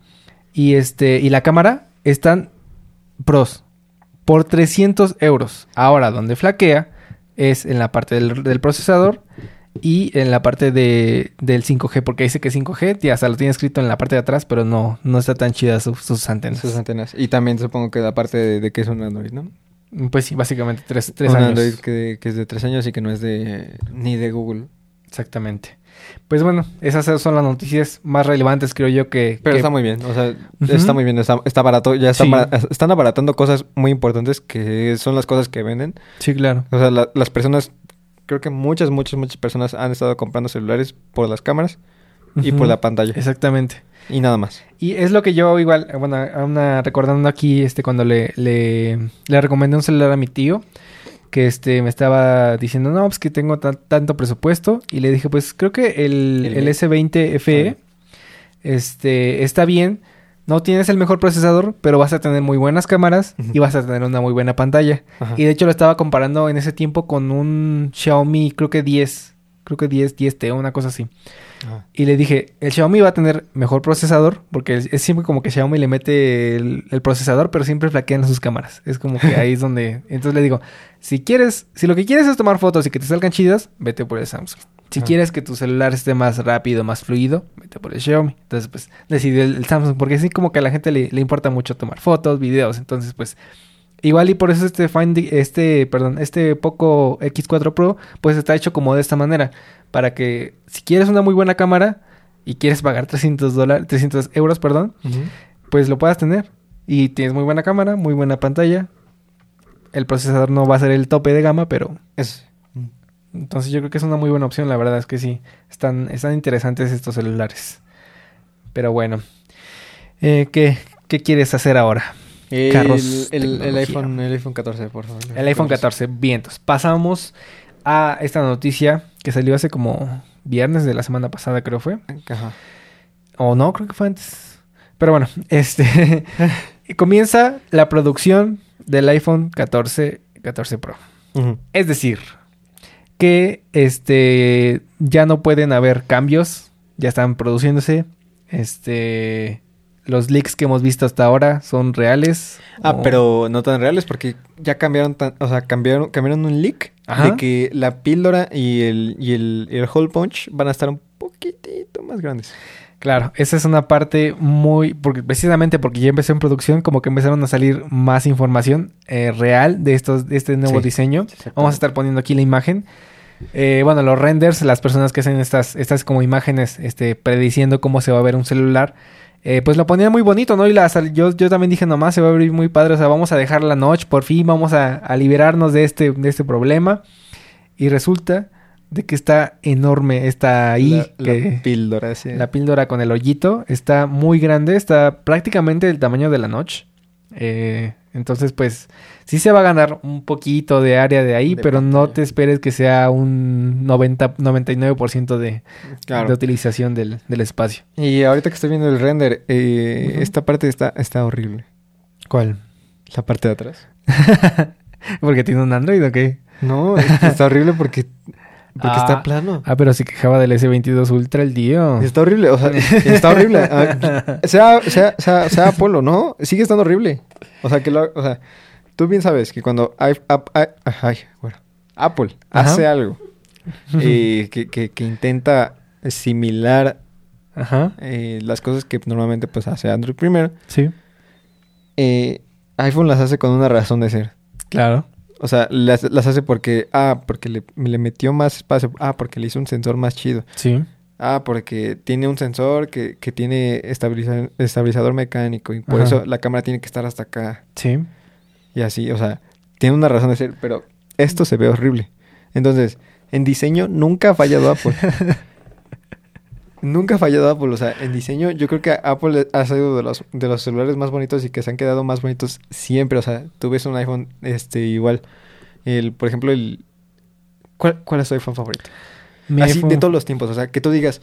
y este y la cámara están pros por 300 euros. Ahora, donde flaquea es en la parte del, del procesador y en la parte de, del 5G, porque dice que 5G, ya hasta lo tiene escrito en la parte de atrás, pero no, no está tan chida su- sus antenas. Sus antenas. Y también supongo que la parte de, de que es un Android, ¿no? Pues sí, básicamente tres, tres un años. Android que, que es de tres años y que no es de ni de Google. Exactamente. Pues bueno, esas son las noticias más relevantes, creo yo, que... Pero que- está muy bien, o sea, está muy bien, está, está barato, ya están, Sí. están abaratando cosas muy importantes que son las cosas que venden. Sí, claro. O sea, la- las personas, creo que muchas, muchas, muchas personas han estado comprando celulares por las cámaras y por la pantalla. Exactamente. Y nada más. Y es lo que yo igual, bueno, una, recordando aquí, este, cuando le, le, le recomendé un celular a mi tío, que este me estaba diciendo, no, pues que tengo ta- tanto presupuesto. Y le dije, pues creo que el, El el B. S20 FE este, está bien. No tienes el mejor procesador, pero vas a tener muy buenas cámaras y vas a tener una muy buena pantalla. Ajá. Y de hecho lo estaba comparando en ese tiempo con un Xiaomi, creo que 10, creo que 10, 10T, una cosa así. Ajá. Y le dije, el Xiaomi va a tener mejor procesador, porque es siempre como que Xiaomi le mete el, el procesador, pero siempre flaquean sus cámaras. Es como que ahí es donde... Entonces le digo, si quieres, si lo que quieres es tomar fotos y que te salgan chidas, vete por el Samsung. Si Ajá. quieres que tu celular esté más rápido, más fluido, vete por el Xiaomi. Entonces, pues, decidí el, el Samsung, porque así como que a la gente le, le importa mucho tomar fotos, videos. Entonces, pues, igual y por eso este Find, este, perdón, este Poco X4 Pro, pues está hecho como de esta manera. Para que si quieres una muy buena cámara y quieres pagar 300 dólares, 300 euros, perdón, pues lo puedas tener. Y tienes muy buena cámara, muy buena pantalla. El procesador no va a ser el tope de gama, pero Es- entonces yo creo que es una muy buena opción, la verdad es que sí. Están, están interesantes estos celulares. Pero bueno. Eh, ¿qué, ¿Qué quieres hacer ahora? El, Carros, el, el iPhone, el iPhone 14, por favor. El iPhone 14. Bien, entonces pasamos a esta noticia que salió hace como viernes de la semana pasada, creo fue. Ajá. O no, creo que fue antes. Pero bueno, este comienza la producción del iPhone 14, 14 Pro. Es decir, que este ya no pueden haber cambios, ya están produciéndose. Este los leaks que hemos visto hasta ahora son reales. Ah, o- pero no tan reales porque ya cambiaron, tan, o sea, cambiaron, cambiaron un leak Ajá. de que la píldora y el, y el, el hole punch van a estar un poquitito más grandes. Claro, esa es una parte muy, porque precisamente porque ya empezó en producción, como que empezaron a salir más información eh, real de estos, de este nuevo Sí, diseño. Vamos a estar poniendo aquí la imagen. Eh, bueno, los renders, las personas que hacen estas, estas como imágenes, este, prediciendo cómo se va a ver un celular, eh, pues lo ponían muy bonito, ¿no? Y la, yo, yo también dije, nomás se va a ver muy padre, o sea, vamos a dejar la noche, por fin vamos a, a liberarnos de este, de este problema. Y resulta de que está enorme esta ahí, la, la píldora, sí. la píldora con el hoyito está muy grande, está prácticamente del tamaño de la noche. Eh, entonces, pues, sí se va a ganar un poquito de área de ahí, De pero no te esperes que sea un 90, 99% de, Claro. de utilización del, del espacio. Y ahorita que estoy viendo el render, eh, esta parte está, está horrible. ¿Cuál? La parte de atrás. ¿Porque tiene un Android o qué? No, está horrible porque, porque Ah. está plano. Ah, pero se quejaba del S22 Ultra el tío. Está horrible, o sea, está horrible. Ah, sea, sea, sea, sea Apple o no, sigue estando horrible. O sea, que lo, o sea, tú bien sabes que cuando ay, bueno, Apple Ajá. hace algo eh, que, que, que intenta similar Ajá, eh, las cosas que normalmente pues hace Android primero, sí, eh, iPhone las hace con una razón de ser. claro. O sea, las, las hace porque, ah, porque le, le metió más espacio, ah, porque le hizo un sensor más chido. Sí, Ah, porque tiene un sensor que, que tiene estabiliza- estabilizador mecánico y por Ajá. eso la cámara tiene que estar hasta acá sí. y así, o sea, tiene una razón de ser, pero esto se ve horrible. Entonces, en diseño nunca ha fallado Apple. nunca ha fallado Apple, o sea, en diseño yo creo que Apple ha sido de los, de los celulares más bonitos y que se han quedado más bonitos siempre, o sea, tú ves un iPhone este igual El, por ejemplo, el... ¿Cuál, cuál es tu iPhone favorito? Mi Así, iPhone- de todos los tiempos. O sea, que tú digas,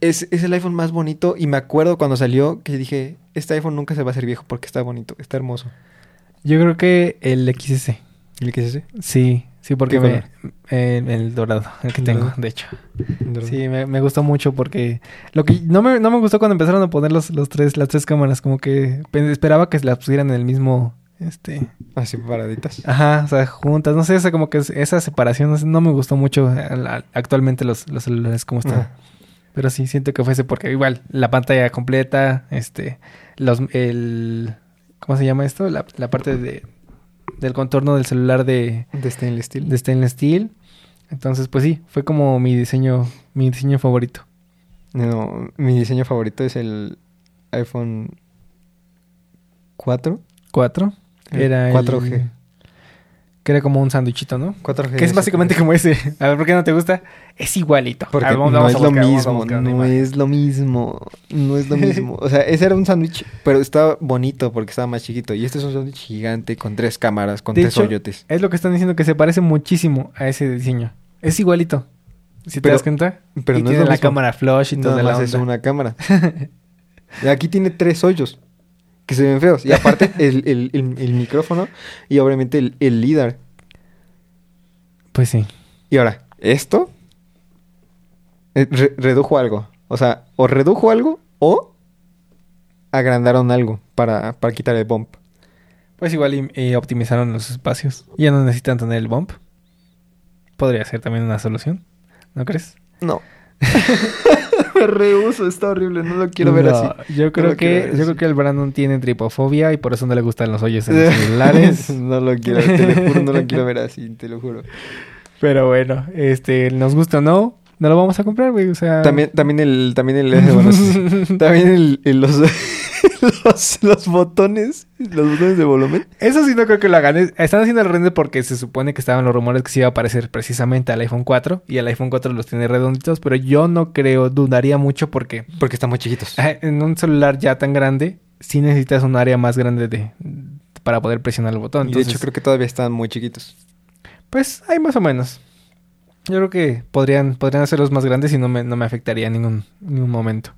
es, es el iPhone más bonito. Y me acuerdo cuando salió que dije, este iPhone nunca se va a hacer viejo porque está bonito, está hermoso. Yo creo que el XS. ¿El ese? Sí, sí, porque ¿Qué me, el, el dorado, el que ¿El tengo, de hecho. Sí, me, me gustó mucho porque lo que no me, no me gustó cuando empezaron a poner los, los tres, las tres cámaras, como que pe- esperaba que las pusieran en el mismo, este, Así paraditas. ajá, o sea, juntas, no sé, o sea, como que es- esa separación no, sé, no me gustó mucho al- al- actualmente los, los celulares como están. Pero sí, siento que fuese porque igual la pantalla completa, este, los, el, ¿cómo se llama esto? La, la parte de, del contorno del celular de, De stainless steel. de stainless steel. Entonces, pues sí, fue como mi diseño, mi diseño favorito. No, mi diseño favorito es el iPhone 4. 4. El Era el- 4G. Que era como un sándwichito, ¿no? 4G. Que es básicamente como ese. A ver, ¿por qué no te gusta? Es igualito. Porque A ver, vamos- no vamos es a lo buscar, mismo, no es lo mismo, no es lo mismo. O sea, ese era un sándwich, pero estaba bonito porque estaba más chiquito. Y este es un sándwich gigante con tres cámaras, con De tres hecho, hoyotes. Es lo que están diciendo que se parece muchísimo a ese diseño. Es igualito. Si te das cuenta. Pero y no es tiene lo la mismo. cámara flush y todo Nada la más es una cámara. Aquí tiene tres hoyos que se ven feos. Y aparte el, el- el- el micrófono y obviamente el, el LIDAR. Pues sí. Y ahora, esto eh, re- redujo algo. O sea, o redujo algo o agrandaron algo para, para quitar el bump. Pues igual y, y optimizaron los espacios. Ya no necesitan tener el bump. Podría ser también una solución. ¿No crees? No. Me rehuso, está horrible, no lo quiero ver así. Yo creo que yo creo que el Brandon tiene tripofobia y por eso no le gustan los hoyos en los celulares. no lo quiero, te lo juro, no lo quiero ver así, te lo juro. Pero bueno, este, nos gusta o no, no lo vamos a comprar, güey. O sea, También, también el, también el, bueno, también el, el- los, los, los botones, los botones de volumen. Eso sí no creo que lo hagan. Es- Están haciendo el render porque se supone que estaban los rumores que se iba a aparecer precisamente al iPhone 4 y el iPhone 4 los tiene redonditos, pero yo no creo, dudaría mucho porque Porque están muy chiquitos. en un celular ya tan grande sí necesitas un área más grande de para poder presionar el botón. Y de hecho creo que todavía están muy chiquitos. pues hay más o menos. Yo creo que podrían podrían hacerlos más grandes y no me, no me afectaría en ningún, ningún momento.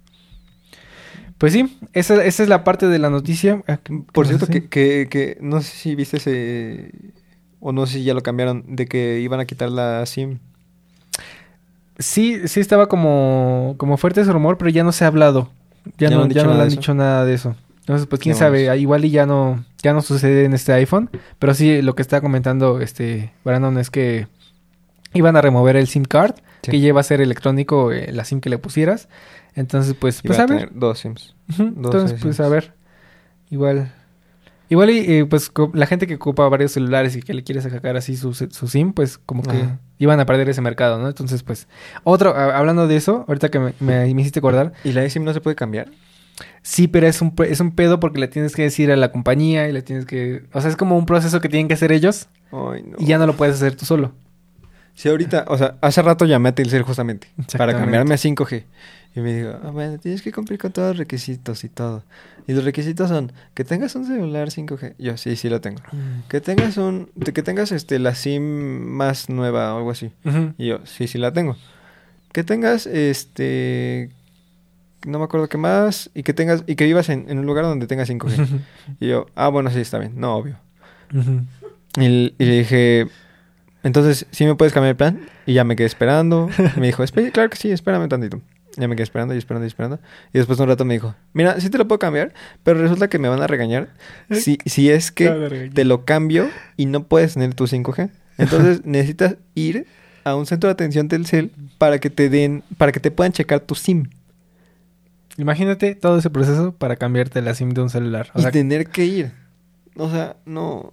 Pues sí, esa, esa es la parte de la noticia. Ah, ¿qué- Por qué cierto, que, que, que no sé si viste ese... O no sé si ya lo cambiaron, de que iban a quitar la SIM. Sí, sí estaba como, como fuerte ese rumor, pero ya no se ha hablado. Ya, Ya no no, han ya no le han dicho nada de eso. Entonces, pues quién sabe, ah, igual y ya no, ya no sucede en este iPhone. Pero sí, lo que está comentando este Brandon es que iban a remover el SIM card, Sí. que lleva a ser electrónico eh, la SIM que le pusieras. Entonces, pues, pues a ver. dos SIMs. Dos Entonces, SIMs. pues a ver. Igual. Igual y eh, pues la gente que ocupa varios celulares y que le quiere sacar así su, su SIM, pues como que Ajá. iban a perder ese mercado, ¿no? Entonces, pues, otro, a- hablando de eso, ahorita que me, me- me hiciste acordar, ¿Y la eSIM no se puede cambiar? sí, pero es un, es un pedo porque le tienes que decir a la compañía y le tienes que, o sea, es como un proceso que tienen que hacer ellos Ay, no. y ya no lo puedes hacer tú solo. Sí, ahorita, o sea, hace rato llamé a Telcel justamente para cambiarme a 5G. Y me dijo, ah, bueno, tienes que cumplir con todos los requisitos y todo. Y los requisitos son que tengas un celular 5G. Yo, sí, sí lo tengo. Que tengas un, que tengas este la SIM más nueva o algo así. Y yo, sí, sí la tengo. Que tengas este no me acuerdo qué más y que tengas y que vivas en, en un lugar donde tengas 5G. y yo, ah, bueno, sí, está bien. No, obvio. Y, y le dije, entonces, ¿sí me puedes cambiar el plan? Y ya me quedé esperando. Y me dijo, "Espe- claro que sí, espérame tantito. Ya me quedé esperando y esperando y esperando. Y después de un rato me dijo, mira, sí te lo puedo cambiar, pero resulta que me van a regañar si, si es que te lo cambio y no puedes tener tu 5G. Entonces necesitas ir a un centro de atención Telcel para que te den, para que te puedan checar tu SIM. Imagínate todo ese proceso para cambiarte la SIM de un celular. O y sea, tener que ir. O sea, no.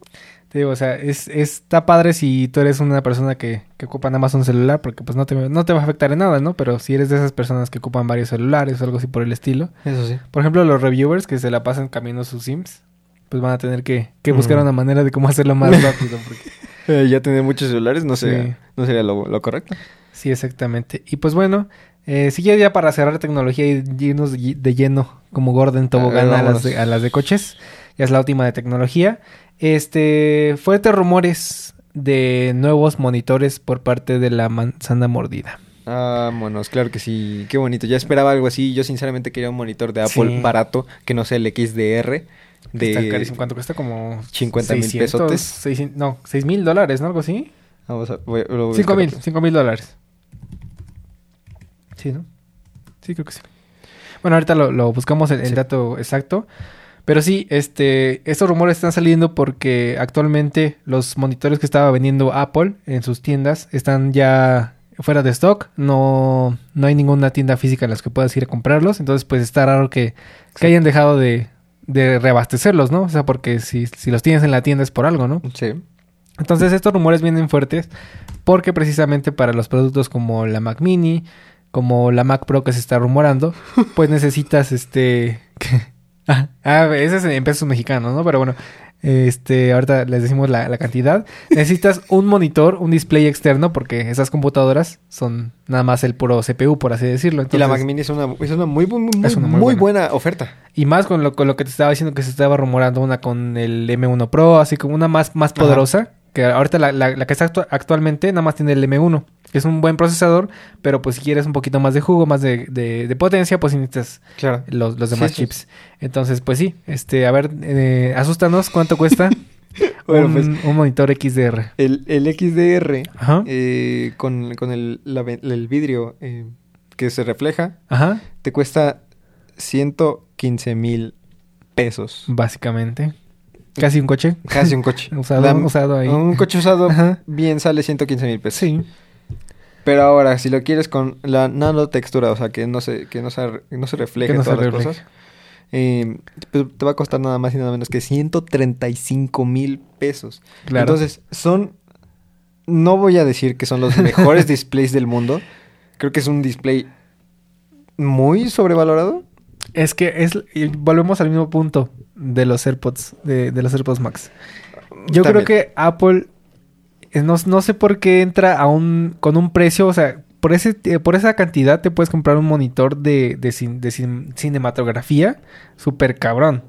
Te digo, o sea, es, está padre si tú eres una persona que, que ocupa nada más un celular, porque pues no te, no te va a afectar en nada, ¿no? Pero si eres de esas personas que ocupan varios celulares o algo así por el estilo. Eso sí. Por ejemplo, los reviewers que se la pasan cambiando sus sims, pues van a tener que, que buscar Ujú. una manera de cómo hacerlo más rápido. Porque... Eh, ya tener muchos celulares no sería, Sí. no sería lo, lo correcto. Sí, exactamente. Y pues bueno, eh, sí, ya, ya para cerrar tecnología y irnos de lle- de lleno como Gordon Tobogán ver, a, las de, a las de coches, ya es la última de tecnología. Este, fuertes rumores de nuevos monitores por parte de la manzana mordida. Vámonos, claro que sí. Qué bonito. Ya esperaba algo así. Yo sinceramente quería un monitor de Apple Sí. barato, que no sea el XDR. De... Está carísimo. ¿Cuánto cuesta? Como 50 mil 600, pesotes. 600, no, 6 mil dólares, ¿no? Algo así. Vamos a... voy- lo voy a 5 buscar mil, rápido. 5 mil dólares. Sí, ¿no? Sí, creo que sí. Bueno, ahorita lo, lo buscamos el, dato exacto. Pero sí, este, estos rumores están saliendo porque actualmente los monitores que estaba vendiendo Apple en sus tiendas están ya fuera de stock. No, no hay ninguna tienda física en las que puedas ir a comprarlos. Entonces, pues está raro que, que hayan dejado de, de reabastecerlos, ¿no? O sea, porque si, si los tienes en la tienda es por algo, ¿no? Sí. Entonces estos rumores vienen fuertes porque precisamente para los productos como la Mac Mini, como la Mac Pro que se está rumorando, pues necesitas este... ah, ah, ese es en pesos mexicanos, ¿no? Pero bueno, este, ahorita les decimos la, la cantidad. Necesitas un monitor, un display externo porque esas computadoras son nada más el puro CPU, por así decirlo. y la Mac Mini es una, es una muy, muy, muy, Es una muy muy buena oferta. y más con lo, con lo que te estaba diciendo que se estaba rumorando una con el M1 Pro, así como una más, más Ajá. poderosa. Que ahorita la, la- la que está actu- actualmente nada más tiene el M1. Que Es un buen procesador, pero pues si quieres un poquito más de jugo, más de, de- de potencia, pues necesitas Claro. los, demás sí. chips. Entonces, pues sí, este, a ver, eh, asústanos, ¿cuánto cuesta Bueno, un, pues, un monitor XDR? El, el XDR Ajá. eh, con, con el, la ve- el vidrio eh, que se refleja Ajá, te cuesta 115 mil pesos. básicamente. Casi un coche. Casi un coche. Usado, La- usado ahí. Un coche usado Ajá. bien sale 115 mil pesos. Sí. Pero ahora, si lo quieres con la nanotextura, o sea, que no se, que no se, no se refleje no todas se las refleje. cosas, eh, pues, te va a costar nada más y nada menos que 135 mil pesos. Claro. Entonces, son... No voy a decir que son los mejores displays del mundo. Creo que es un display muy sobrevalorado. Es que es volvemos al mismo punto de los AirPods, de, de los AirPods Max. Yo creo que Apple no, no sé por qué entra a un con un precio, o sea, por ese eh, por esa cantidad te puedes comprar un monitor de, de, cin- de cin- cinematografía súper cabrón.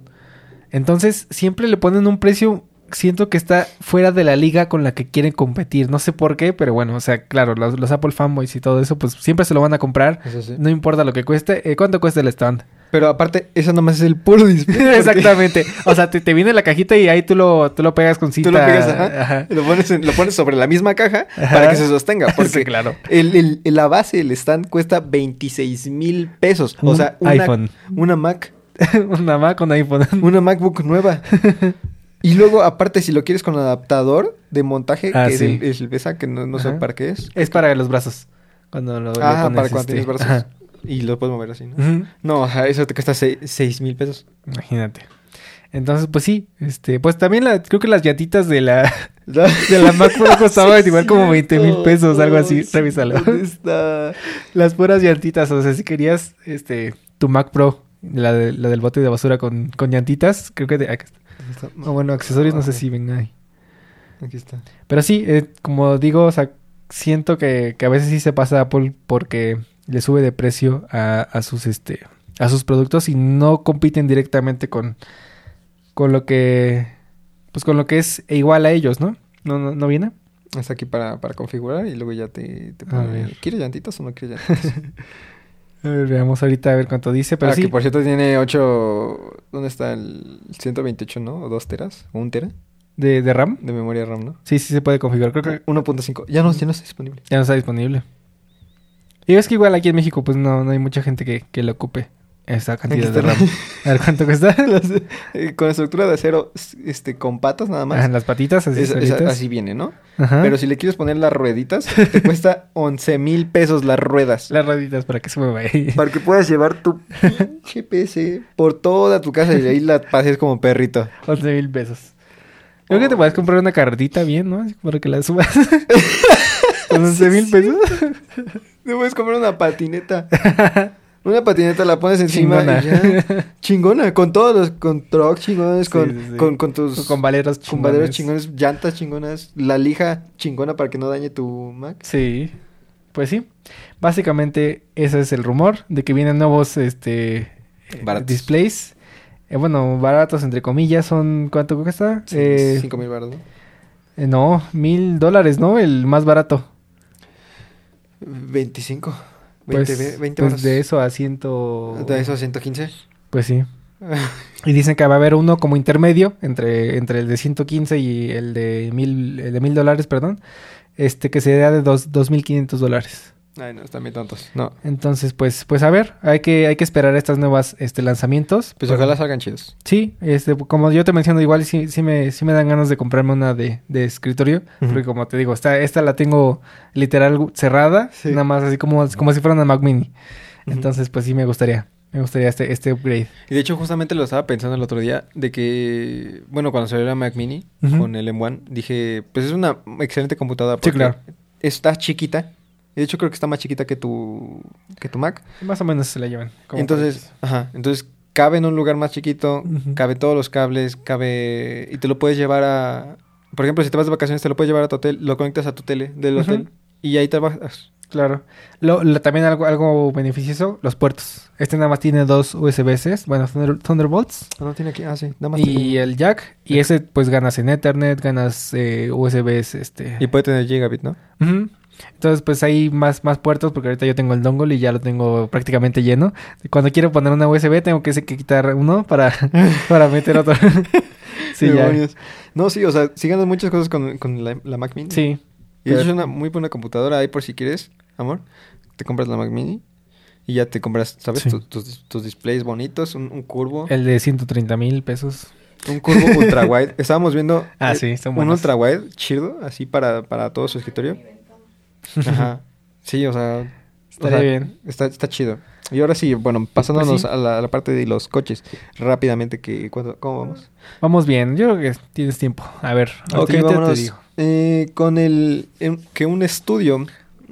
Entonces, siempre le ponen un precio siento que está fuera de la liga con la que quieren competir. No sé por qué, pero bueno, o sea, claro, los, los Apple fanboys y todo eso, pues siempre se lo van a comprar. Sí. No importa lo que cueste. Eh, ¿Cuánto cuesta el stand? Pero aparte, eso nomás es el puro display. porque Exactamente. O sea, te, te viene la cajita y ahí tú lo, tú lo pegas con cinta. Tú lo pegas, ajá, Ajá. Lo, pones en- lo pones sobre la misma caja Ajá. para que se sostenga. Porque Sí, claro. el, el- la base, el stand, cuesta 26 mil pesos. O Un sea, una, iPhone. una Mac, Una Mac con iPhone. una MacBook nueva. Y luego, aparte, si lo quieres con adaptador de montaje, Ah, que es sí. el, es el esa, que no, no sé para qué es. Es para los brazos. Cuando lo Ah, pones, para cuando este, tienes brazos. ajá. Y lo puedes mover así, ¿no? No, eso te cuesta 6 mil pesos. Imagínate. Entonces, pues sí, este, pues también la, creo que las llantitas de la, De la Mac Pro costaban igual como 20 mil pesos, algo así, revísalo. ¿Dónde está? Las puras llantitas, o sea, si querías, este, tu Mac Pro, la, de- la del bote de basura con, con llantitas, creo que de, acá está. ¿Dónde está? No, bueno, accesorios no sé Ah, si ven ahí. Aquí está. Pero sí, eh, como digo, o sea, siento que, que a veces sí se pasa Apple porque le sube de precio a, a sus este a sus productos y no compiten directamente con con lo que pues con lo que es igual a ellos, ¿no? ¿No, no, no viene? Está aquí para, para configurar y luego ya te, pone. ¿Quieres llantitas o no quieres llantitas? A ver, veamos ahorita a ver cuánto dice, pero ah, sí. que por cierto tiene 8... ¿Dónde está el 128, no? ¿O 2 teras? ¿O 1 tera? De, de RAM. De memoria RAM, ¿no? Sí, sí se puede configurar. Creo que 1.5. Ya no, ya no está disponible. ya no está disponible. Y es que igual aquí en México pues no, no hay mucha gente que, que le ocupe esa cantidad de. RAM. A ver cuánto cuesta. Las- eh, con estructura de acero este, con patas nada más. Ajá, las patitas así. Es- es- solitas. así viene, ¿no? Ajá. Pero si le quieres poner las rueditas, te cuesta 11 mil pesos las ruedas. Las rueditas para que se mueva ahí. Para que puedas llevar tu pinche PC por toda tu casa y ahí la pases como perrito. 11 mil pesos. Creo que te puedes comprar una carretita bien, ¿no? Así Para que la subas. Con 11 mil pesos. Te puedes comprar una patineta. Una patineta la pones encima Chingona. y ya. Chingona, con todos los, con trucks chingones, Sí, con, sí, sí. con, con tus... Con valeros con valeros chingones. chingones, llantas chingonas, la lija chingona para que no dañe tu Mac. Sí. Pues sí. Básicamente ese es el rumor de que vienen nuevos este eh, Baratos. displays. Eh, bueno, baratos entre comillas son ¿cuánto cuesta? Eh, 5 mil ¿no? Eh, no, mil dólares, ¿no? El más barato. 25. 20, Pues, ve- 20 pues de eso a ciento... De eso a 115. Pues sí. Y dicen que va a haber uno como intermedio entre, entre el de 115 y el de mil, el de mil dólares, perdón. Este que sería de dos, 2.500 dólares. Ay, no, están bien tontos. No. Entonces, pues, pues a ver, hay que, hay que esperar estas nuevas este, lanzamientos. Pues ojalá salgan chidos. Sí, este, como yo te menciono, igual sí, sí, me, sí me dan ganas de comprarme una de, de escritorio. Ujú. Porque como te digo, esta, esta la tengo literal cerrada, Sí. nada más así como, como si fuera una Mac Mini. Entonces, pues sí me gustaría. Me gustaría este, este upgrade. Y de hecho, justamente lo estaba pensando el otro día, de que, bueno, cuando salió la Mac Mini con el M1, dije, pues es una excelente computadora. Sí, porque claro. Está chiquita. De hecho, creo que está más chiquita que tu, que tu Mac. Más o menos se la llevan. Entonces, ajá, entonces cabe en un lugar más chiquito, cabe todos los cables, cabe... Y te lo puedes llevar a... Por ejemplo, si te vas de vacaciones, te lo puedes llevar a tu hotel, lo conectas a tu tele del hotel y ahí trabajas. Claro. Lo, lo- también algo, algo beneficioso, los puertos. Este nada más tiene dos USB-C, bueno, Thunder- Thunderbolts. Ah, No tiene aquí, ah, sí, nada más. Y tiene- el jack. Y ese pues ganas en Ethernet, ganas eh, USBs, este... Y puede tener gigabit, ¿no? Ujú. Entonces, pues hay más, más puertos porque ahorita yo tengo el dongle y ya lo tengo prácticamente lleno. Cuando quiero poner una USB tengo que, que quitar uno para, para meter otro. sí, ya. No, sí, o sea, sí ganas muchas cosas con, con la, la Mac Mini. Sí. Y Pero- es una muy buena computadora ahí por si quieres, amor. Te compras la Mac Mini y ya te compras, ¿sabes? Sí. Tus, tus displays bonitos, un, un curvo. El de 130 mil pesos. Un curvo ultra wide. Estábamos viendo Ah, sí, son un ultra wide chido, así para, para todo su escritorio. Ajá. Sí, o sea. o Estaría sea, bien. Está, está chido. Y ahora sí, bueno, pasándonos Pues sí. a, la, a la parte de los coches, rápidamente, que, ¿cuándo- ¿cómo vamos? Vamos bien, yo creo que tienes tiempo. A ver, Ok, te- vámonos. digo. Eh, con el en- que un estudio,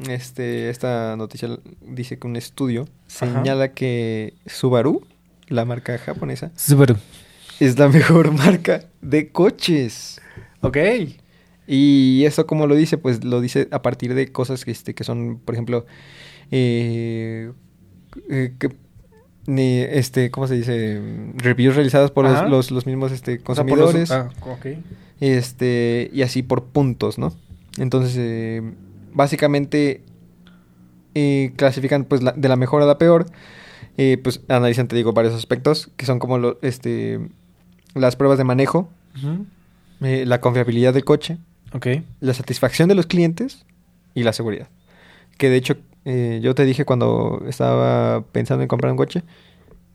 este, esta noticia dice que un estudio señala que Subaru, la marca japonesa, Subaru. es la mejor marca de coches. Ok. Y eso como lo dice, pues lo dice a partir de cosas que, este, que son, por ejemplo, eh, eh, que, este, ¿cómo se dice? Reviews realizadas por los, los, los mismos este, los- consumidores. ah, ok. este y así por puntos, ¿no? Entonces, eh, básicamente eh, clasifican pues la- de la mejor a la peor. Eh, pues analizan, te digo, varios aspectos que son como lo, este, las pruebas de manejo, la confiabilidad del coche, Ok. la satisfacción de los clientes y la seguridad. Que de hecho, eh, yo te dije cuando estaba pensando en comprar un coche,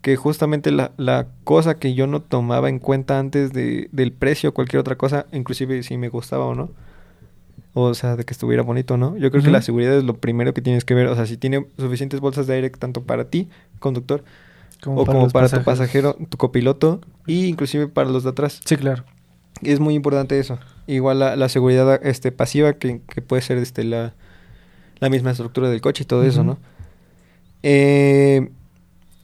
que justamente la, la cosa que yo no tomaba en cuenta antes de, del precio o cualquier otra cosa, inclusive si me gustaba o no, o sea, de que estuviera bonito o no, yo creo que la seguridad es lo primero que tienes que ver, o sea, si tiene suficientes bolsas de aire tanto para ti, conductor, o como los para tu pasajero, tu copiloto, y inclusive para los de atrás. Sí, claro. Es muy importante eso. Igual la, la seguridad este, pasiva, que, que puede ser este, la, la misma estructura del coche y todo eso. ¿no? Eh,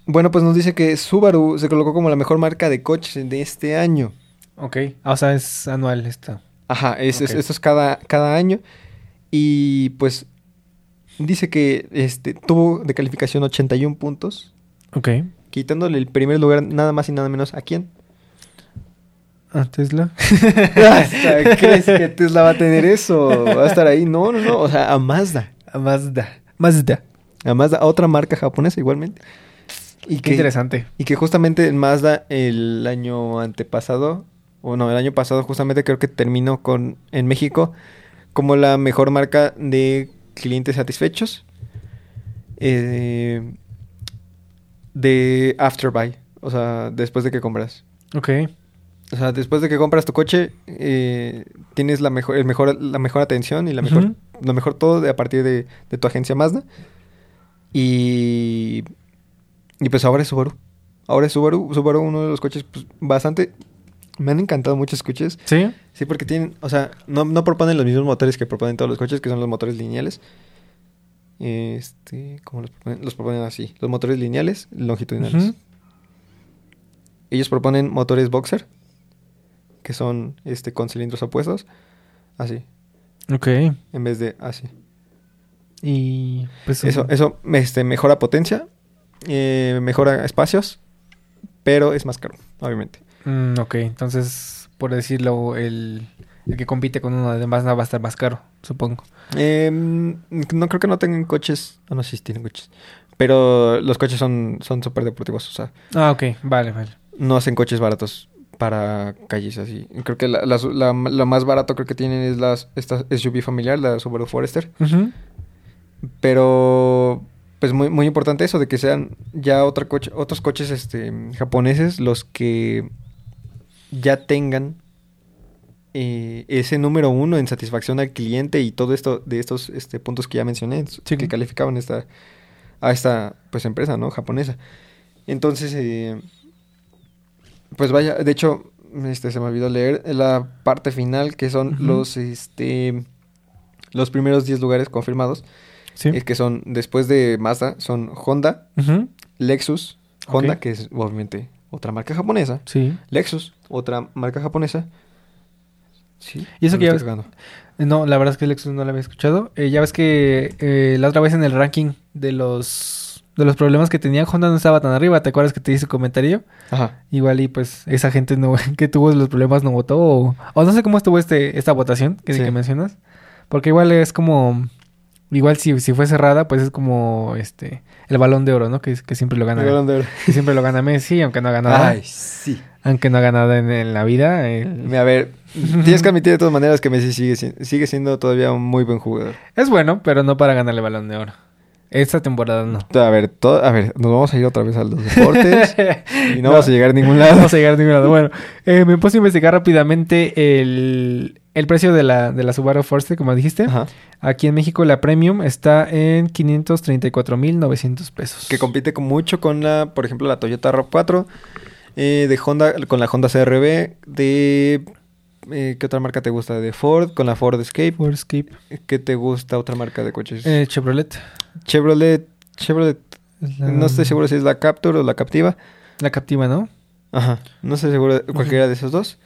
bueno, pues nos dice que Subaru se colocó como la mejor marca de coches de este año. Ok. Ah, o sea, es anual esto. Ajá, es, es- esto es cada, cada año. Y pues dice que este, tuvo de calificación 81 puntos, Ok. quitándole el primer lugar nada más y nada menos a quién. Ah, Tesla. Hasta, ¿Crees que Tesla va a tener eso? ¿Va a estar ahí? No, no, no. O sea, a Mazda. A Mazda. Mazda. A Mazda, a otra marca japonesa igualmente. Y Qué que, interesante. y que justamente en Mazda el año antepasado, o no, el año pasado justamente creo que terminó con en México como la mejor marca de clientes satisfechos eh, de afterbuy, o sea, después de que compras. Ok. O sea, después de que compras tu coche, eh, tienes la mejor, el mejor, la mejor atención y la mejor, lo mejor todo de, a partir de, de tu agencia Mazda. Y, y pues ahora es Subaru. Ahora es Subaru. Subaru, uno de los coches pues, bastante... Me han encantado muchos coches. ¿Sí? Sí, porque tienen... O sea, no, no proponen los mismos motores que proponen todos los coches, que son los motores lineales. Este... ¿Cómo los proponen? Los proponen así. Los motores lineales, longitudinales. Ellos proponen motores boxer, que son este con cilindros opuestos, así, Ok. en vez de así. Y pues Eso, eso este, mejora potencia, eh, mejora espacios, pero es más caro, obviamente. Mm, ok, entonces, por decirlo, el, el que compite con uno además va a estar más caro, supongo. Eh, no creo que no tengan coches. Ah, no, sí, tienen coches. Pero los coches son son súper deportivos. O sea, Ah, ok, vale, vale. no hacen coches baratos para calles así. Creo que la, la, la- más barato creo que tienen es las, esta SUV familiar, la Subaru Forester. Pero pues muy, muy importante eso de que sean ya otra coche, otros coches este japoneses los que ya tengan eh, ese número uno en satisfacción al cliente y todo esto de estos este, puntos que ya mencioné Sí. que calificaban esta a esta pues empresa no japonesa entonces eh, pues vaya de hecho este se me olvidó leer la parte final que son los este los primeros 10 lugares confirmados Sí. es que son, después de Mazda, son Honda. Lexus, Honda, que es obviamente otra marca japonesa, Sí. Lexus, otra marca japonesa. Sí. Y eso que ya. No, la verdad es que Lexus no la había escuchado. Eh, ya ves que eh, la otra vez en el ranking de los de los problemas que tenía Honda no estaba tan arriba. ¿Te acuerdas que te hice comentario? Ajá. Igual y pues esa gente no que tuvo los problemas no votó o, o no sé cómo estuvo este esta votación que, Sí. que mencionas. Porque igual es como igual si, si fue cerrada, pues es como este el balón de oro, ¿no? Que, que siempre lo gana Me ganaron de oro. que siempre lo gana Messi, aunque no haga nada. Ay, sí. Aunque no haga nada en, en la vida. el- Mira, A ver, tienes que admitir de todas maneras que Messi sigue, si- sigue siendo todavía un muy buen jugador. Es bueno, pero no para ganarle balón de oro. Esta temporada no. A ver, to- a ver, nos vamos a ir otra vez a los deportes y no, No. vamos a llegar a ningún No lado. vamos a llegar a ningún lado. Bueno, eh, me puse a investigar rápidamente el, el precio de la, de la Subaru Forester, como dijiste. Ajá. Aquí en México la Premium está en 534.900 pesos. que compite con mucho con la, por ejemplo, la Toyota RAV4, eh, de Honda, con la Honda CRV, de... eh, ¿Qué otra marca te gusta? De Ford, con la Ford Escape. Ford Escape. ¿Qué te gusta otra marca de coches? Eh, Chevrolet. Chevrolet, Chevrolet, la- no estoy seguro si es la Capture o la Captiva. La Captiva, ¿no? Ajá, no estoy seguro de cualquiera de esos dos.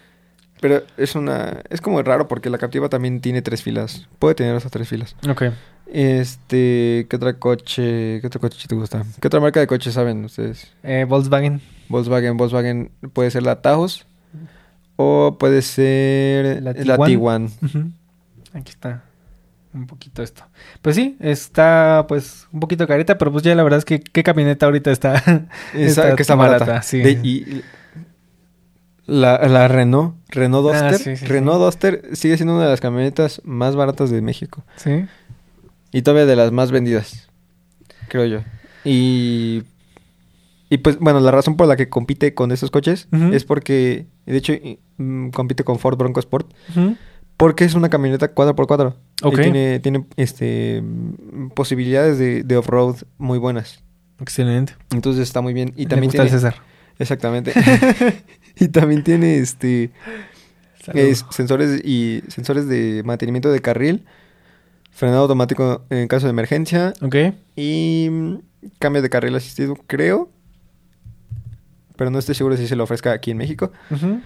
Pero es una... Es como raro porque la Captiva también tiene tres filas. Puede tener esas tres filas. Ok. Este... ¿Qué otra coche? ¿Qué otro coche te gusta? ¿Qué otra marca de coche saben ustedes? Eh, Volkswagen. Volkswagen, Volkswagen puede ser la Taos o puede ser La la, Tiguan. Aquí está. Un poquito esto. Pues sí, está pues un poquito careta, pero pues ya la verdad es que qué camioneta ahorita está. Esa que está barata. sí. De- y la, la Renault, Renault Ah, Duster, sí, sí, Renault Duster sigue siendo una de las camionetas más baratas de México Sí. y todavía de las más vendidas, creo yo. Y y pues bueno, la razón por la que compite con esos coches es porque de hecho mm, compite con Ford Bronco Sport. Porque es una camioneta 4x4. Ok. Y tiene, tiene este, posibilidades de, de off-road muy buenas. Excelente. Entonces está muy bien. Y también gusta el tiene... César. Exactamente. y también tiene este es- sensores y sensores de mantenimiento de carril, frenado automático en caso de emergencia Ok. y cambio de carril asistido, creo. Pero no estoy seguro si se lo ofrezca aquí en México. Ujú.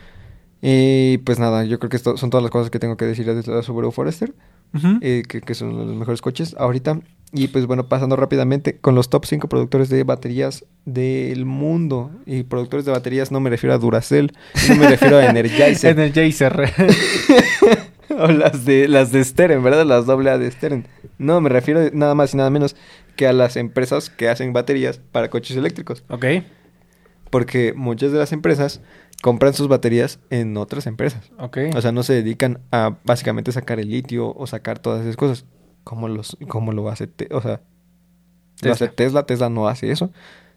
Y pues nada, yo creo que esto son todas las cosas que tengo que decir Subaru Forester. Eh, que, que son los mejores coches ahorita. Y pues bueno, pasando rápidamente con los top 5 productores de baterías del mundo. Y productores de baterías no me refiero a Duracell, no me refiero a Energizer. Energizer. o las de, las de Steren, ¿verdad? Las doble A de Steren. No, me refiero nada más y nada menos que a las empresas que hacen baterías para coches eléctricos. ok. Porque muchas de las empresas compran sus baterías en otras empresas. O sea, no se dedican a básicamente sacar el litio o sacar todas esas cosas. Como, los, como lo hace, Te- o sea, lo hace Tesla. Tesla. No hace eso.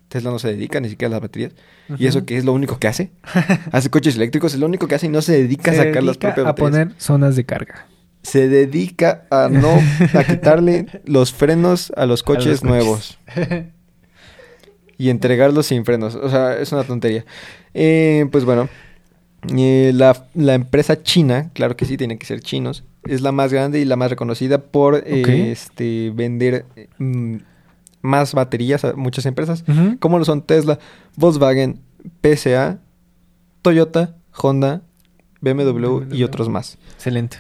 Tesla no se dedica ni siquiera a las baterías. ¿Y eso que es lo único que hace? hace coches eléctricos, es lo único que hace y no se dedica Se a sacar las propias a baterías. poner zonas de carga. Se dedica a no, a quitarle los frenos a los coches coches. nuevos y entregarlos sin frenos. O sea, es una tontería. Eh, pues bueno, eh, la, la empresa china, claro que sí, tienen que ser chinos, es la más grande y la más reconocida por eh, este, vender mm, más baterías a muchas empresas, Ujú. como lo son Tesla, Volkswagen, PSA, Toyota, Honda, BMW y otros más. Excelente.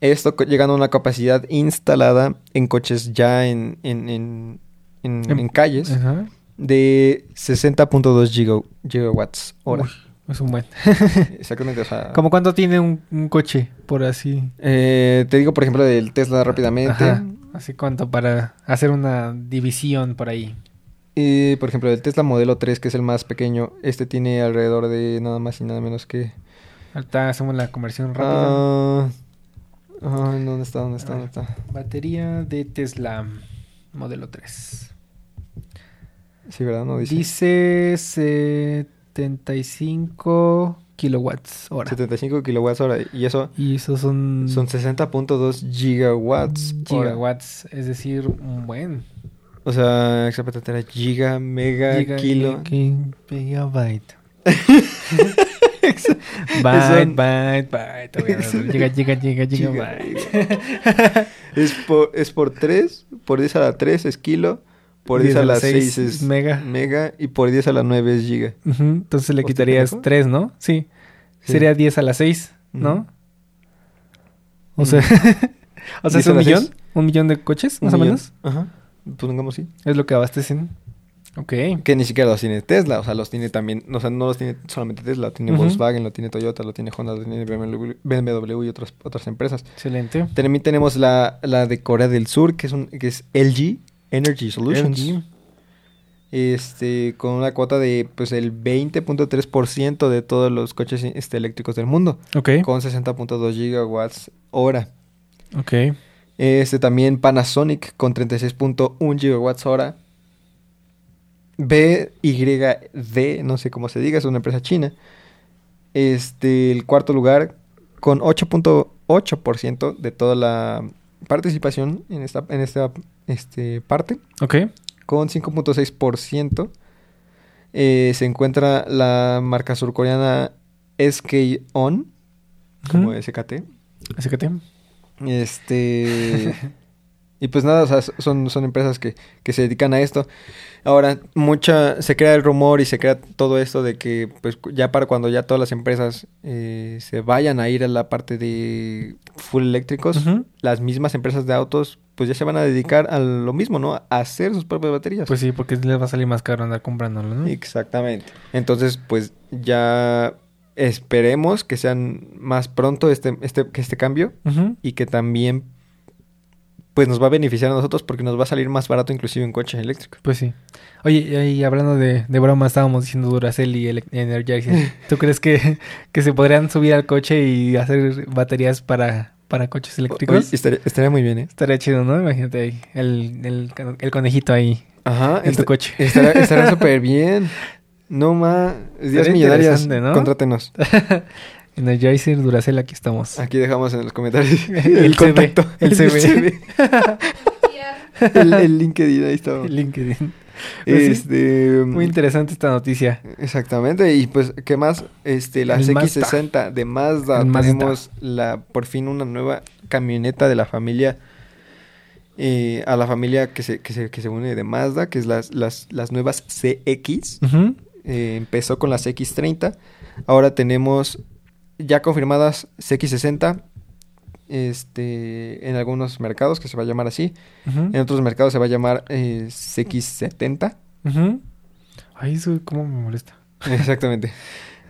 Esto llegando a una capacidad instalada en coches ya en, en, en, en- En- en calles Ajá. De 60.2 giga- gigawatts hora. Uy, Es un buen. Exactamente, o sea... ¿Cómo cuánto tiene un, un coche, por así? Eh, te digo, por ejemplo, del Tesla rápidamente. Ajá. Así cuánto para hacer una división por ahí. Y, por ejemplo, el Tesla Modelo 3, que es el más pequeño, este tiene alrededor de nada más y nada menos que... Ahorita hacemos la conversión rápida. Ah, ah, ¿Dónde está? ¿Dónde está? ¿Dónde está? Batería de Tesla modelo 3. Sí, ¿verdad? No dice. Dice 75 kilowatts hora. 75 kilowatts hora. Y eso Y eso son, son 60.2 gigawatts. hora. gigawatts, es decir, un buen. O sea, exactamente era giga, mega, Giga- kilo. gi- Gigabyte. Byte, byte, byte. Giga, giga, giga, Giga. gigabyte. es, por, es por 3, por 10 a la 3 es kilo, por 10 a la 6 es mega. mega y por 10 a la 9 es giga. Entonces le ¿Hostia, quitarías pendejo? 3, ¿no? Sí. Sí. Sería 10 a la 6, ¿no? O sea, o sea, 10 es un millón, un millón de coches, más o menos. Ajá. Pongamos sí. Es lo que abastecen. Ok. Que ni siquiera los tiene Tesla, o sea, los tiene también, o sea, no los tiene solamente Tesla, tiene. Volkswagen, lo tiene Toyota, lo tiene Honda, lo tiene BMW, BMW y otras, otras empresas. Excelente. También tenemos la, la de Corea del Sur, que es, un, que es LG Energy Solutions. Este, con una cuota de pues el 20.3% de todos los coches este, eléctricos del mundo, Ok. con 60.2 gigawatts hora. Ok. Este también Panasonic con 36.1 gigawatts hora. BYD, no sé cómo se diga, es una empresa china. Este, el cuarto lugar con 8.8% de toda la participación en esta, en esta este, parte, Ok. con 5.6%. Eh, se encuentra la marca surcoreana SK On, como. SKT. Te. Este. y pues nada, o sea, son, son empresas que, que se dedican a esto. Ahora, mucha. Se crea el rumor y se crea todo esto de que, pues, ya para cuando ya todas las empresas eh, se vayan a ir a la parte de full eléctricos, las mismas empresas de autos, pues ya se van a dedicar a lo mismo, ¿no? A hacer sus propias baterías. Pues sí, porque les va a salir más caro andar comprándolo, ¿no? Exactamente. Entonces, pues ya esperemos que sean más pronto este, este, que este cambio y que también pues nos va a beneficiar a nosotros porque nos va a salir más barato inclusive en coche eléctrico. Pues sí. Oye, y hablando de, de broma, estábamos diciendo Duracell y Energizer. ¿Tú crees que, que se podrían subir al coche y hacer baterías para, para coches eléctricos? Oye, estaría, estaría muy bien, ¿eh? Estaría chido, ¿no? Imagínate ahí, el, el, el conejito ahí Ajá, en tu est- coche. estaría súper bien. No más, días Estaría millonarias, interesante, ¿no? contrátenos. Energizer, Duracell, aquí estamos. Aquí dejamos en los comentarios El CV, el CV. el, el LinkedIn, ahí está. LinkedIn. Pues sí, Este, Muy interesante esta noticia. Exactamente, y pues, ¿qué más? Este, las El X60 de Mazda, El Mazda. tenemos la, por fin una nueva camioneta de la familia, eh, a la familia que se, que se, que se une de Mazda, que es las, las, las nuevas CX, Ujú. Eh, empezó con las X30, ahora tenemos ya confirmadas CX60, este, en algunos mercados que se va a llamar así, en otros mercados se va a llamar eh, CX70. Ujú. Ay, eso cómo me molesta. Exactamente.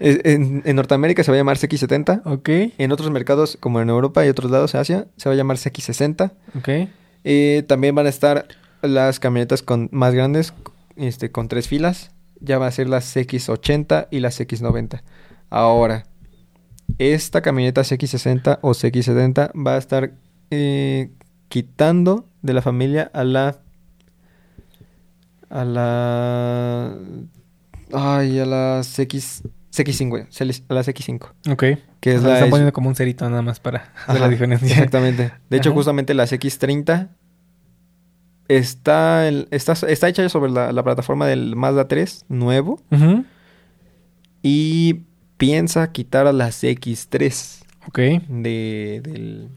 En, en Norteamérica se va a llamar CX70. Ok, En otros mercados, como en Europa y otros lados de Asia, se va a llamar CX60. ok. Eh, también van a estar las camionetas con, más grandes, este, con tres filas. Ya va a ser las CX80 y las CX90. Ahora, esta camioneta CX60 o CX70 va a estar eh, quitando de la familia a la... A la... Ay, a la CX... CX5, a la CX5. Ok. Que es O sea, la... están poniendo como un cerito nada más para hacer la diferencia. Exactamente. De hecho, Ajá. justamente la CX30 está, el- está, está hecha sobre la, la plataforma del Mazda 3 nuevo y piensa quitar a la CX3 Ok. de, del,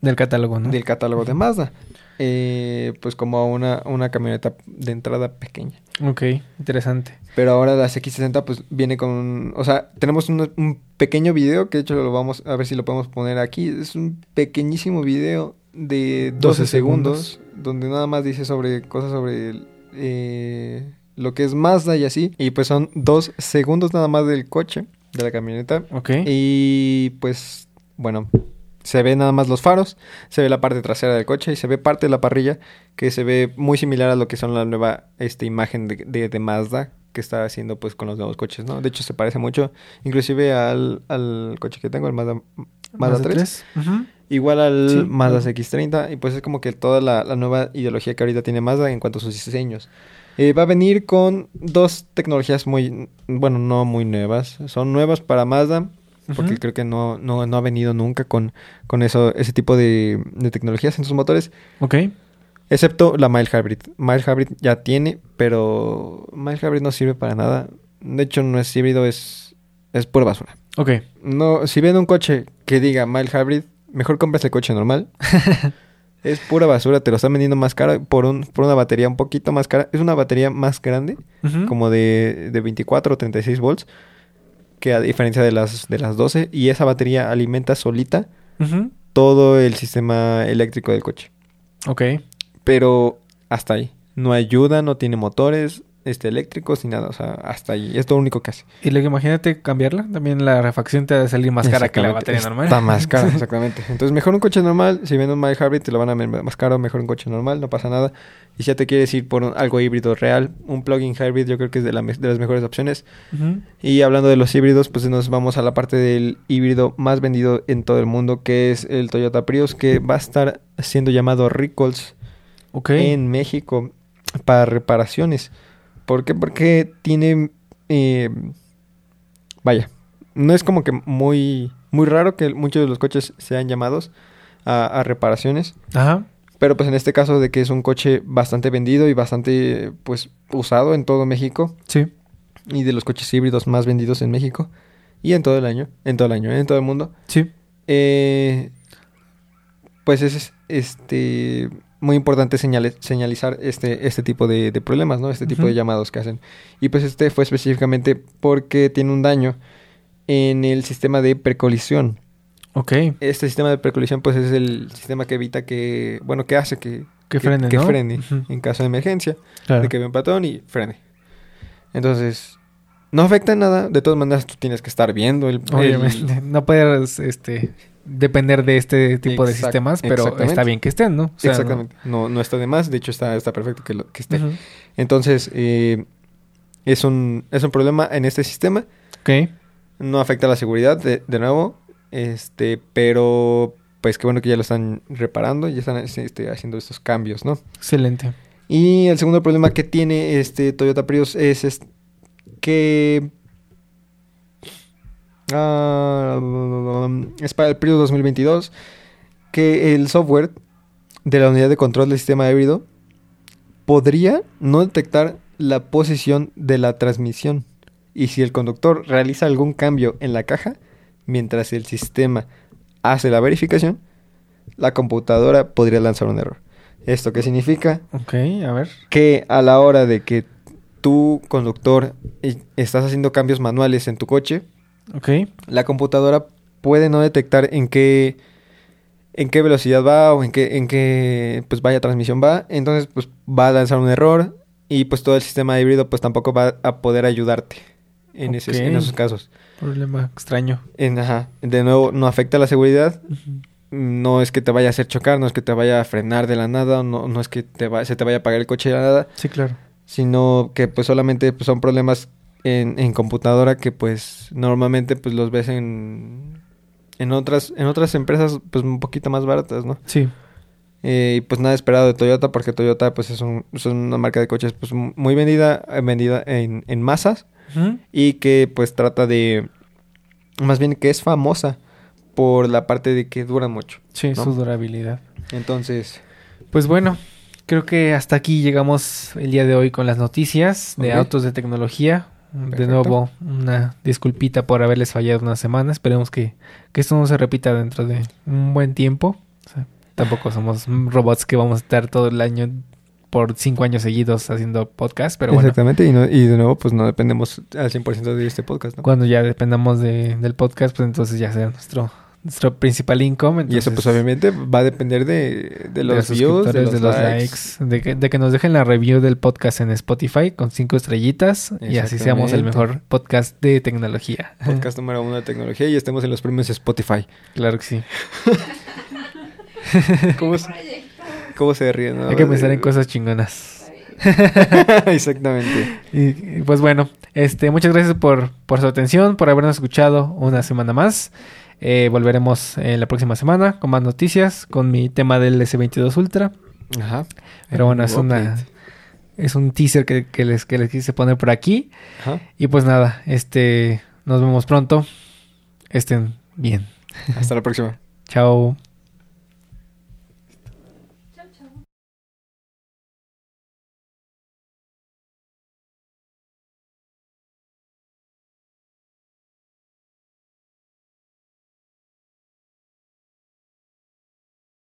Del catálogo, ¿no? del catálogo de Mazda. Eh, pues como una, una camioneta de entrada pequeña. Ok, interesante. Pero ahora la CX60 pues viene con... O sea, tenemos un, un pequeño video que de hecho lo vamos a ver si lo podemos poner aquí. Es un pequeñísimo video de 12, 12 segundos, segundos. donde nada más dice sobre cosas sobre el, eh, lo que es Mazda y así. Y pues son dos segundos nada más del coche, de la camioneta. Ok. Y pues, bueno, se ve nada más los faros, se ve la parte trasera del coche y se ve parte de la parrilla que se ve muy similar a lo que son la nueva este, imagen de, de, de Mazda que está haciendo pues con los nuevos coches, ¿no? De hecho se parece mucho, inclusive al, al coche que tengo, el Mazda, Mazda 3. Ujú. Igual al Sí, Mazda claro. CX-30 y pues es como que toda la, la nueva ideología que ahorita tiene Mazda en cuanto a sus diseños. Eh, va a venir con dos tecnologías muy, bueno, no muy nuevas. Son nuevas para Mazda porque creo que no, no, no ha venido nunca con, con eso, ese tipo de, de tecnologías en sus motores. Ok. Excepto la Mild Hybrid. Mild Hybrid ya tiene, pero Mild Hybrid no sirve para nada. De hecho, no es híbrido, es, es pura basura. Ok. No, si ven un coche que diga Mild Hybrid, mejor compras el coche normal. es pura basura, te lo están vendiendo más caro por, un, por una batería un poquito más cara. Es una batería más grande, como de, de 24 o 36 volts, que a diferencia de las, de las 12. Y esa batería alimenta solita todo el sistema eléctrico del coche. Ok. Pero hasta ahí. No ayuda, no tiene motores este, eléctricos ni nada. O sea, hasta ahí. Es lo único que hace. Y luego imagínate cambiarla. También la refacción te va a salir más cara que la batería normal. Está más cara, exactamente. Entonces, mejor un coche normal. Si ven un mild hybrid, te lo van a ver más caro. Mejor un coche normal, no pasa nada. Y si ya te quieres ir por un- algo híbrido real, un plug-in hybrid, yo creo que es de, la de las mejores opciones. Y hablando de los híbridos, pues nos vamos a la parte del híbrido más vendido en todo el mundo, que es el Toyota Prius, que va a estar siendo llamado Recalls en México para reparaciones. ¿Por qué? Porque tiene... eh, vaya, no es como que muy, muy raro que muchos de los coches sean llamados a, a reparaciones. Ajá. Pero pues en este caso de que es un coche bastante vendido y bastante pues usado en todo México Sí. y de los coches híbridos más vendidos en México y en todo el año, en todo el año, en todo el mundo. Sí. Eh, pues es este muy importante señale- señalizar este, este tipo de, de problemas, ¿no? Este tipo de llamados que hacen. Y pues este fue específicamente porque tiene un daño en el sistema de precolisión. Ok. Este sistema de precolisión pues es el sistema que evita que, bueno, que hace que, Que frene, que ¿no? frene Ujú. en caso de emergencia, Claro. de que ve un patrón y frene. Entonces, no afecta en nada, de todas maneras tú tienes que estar viendo el... el- Obviamente. No puedes este, depender de este tipo de sistemas, pero está bien que estén, ¿no? O sea, no- Exactamente. No, no está de más. De hecho, está, está perfecto que, lo- que esté. Ujú. Entonces, eh, es, un, es un problema en este sistema. Ok. No afecta a la seguridad, de, de nuevo. Este, pero pues qué bueno que ya lo están reparando. Ya están este, haciendo estos cambios, ¿no? Excelente. Y el segundo problema que tiene este Toyota Prius es, es que... ah, es para el Prius 2022 que el software de la unidad de control del sistema híbrido podría no detectar la posición de la transmisión. Y si el conductor realiza algún cambio en la caja, mientras el sistema hace la verificación, la computadora podría lanzar un error. ¿Esto qué significa? Ok, a ver. que a la hora de que tú, conductor, estás haciendo cambios manuales en tu coche, Ok. la computadora puede no detectar en qué en qué velocidad va o en qué en qué pues vaya transmisión va, entonces pues va a lanzar un error y pues todo el sistema híbrido pues tampoco va a poder ayudarte en, esos, en Ok. esos casos. Problema extraño. En, ajá, de nuevo no afecta la seguridad, no es que te vaya a hacer chocar, no es que te vaya a frenar de la nada, no, no es que te va- se te vaya a apagar el coche de la nada, Sí, claro. sino que pues solamente pues, son problemas en, en computadora que pues normalmente pues los ves en en otras en otras empresas pues un poquito más baratas, ¿no? Sí. Eh, y pues nada esperado de Toyota porque Toyota pues es, un- es una marca de coches pues muy vendida eh, vendida en, en masas y que pues trata de más bien que es famosa por la parte de que dura mucho. Sí, ¿no? su durabilidad. Entonces, Pues bueno, creo que hasta aquí llegamos el día de hoy con las noticias de autos de tecnología. De nuevo, una disculpita por haberles fallado una semana. Esperemos que, que esto no se repita dentro de un buen tiempo. O sea, tampoco somos robots que vamos a estar todo el año por cinco años seguidos haciendo podcast, pero bueno, exactamente y, no- y de nuevo pues no dependemos al 100% de este podcast, ¿no? cuando ya dependamos de- del podcast, pues entonces ya sea nuestro nuestro principal income. y eso pues obviamente va a depender de, de los views, de los, likes. De, que, de que nos dejen la review del podcast en Spotify con cinco estrellitas y así seamos el mejor podcast de tecnología. Podcast número uno de tecnología y estemos en los premios Spotify. Claro que sí. ¿Cómo, se, ¿Cómo se ríen? Hay que pensar en cosas chingonas. Exactamente. Y, pues bueno, este, muchas gracias por, por su atención, por habernos escuchado una semana más. Eh, volveremos en la próxima semana con más noticias, con mi tema del S22 Ultra. Ajá. Pero bueno, es una es un teaser que, que, les, que les quise poner por aquí. Ajá. Y pues nada, este nos vemos pronto. Estén bien. Hasta la próxima. Chao.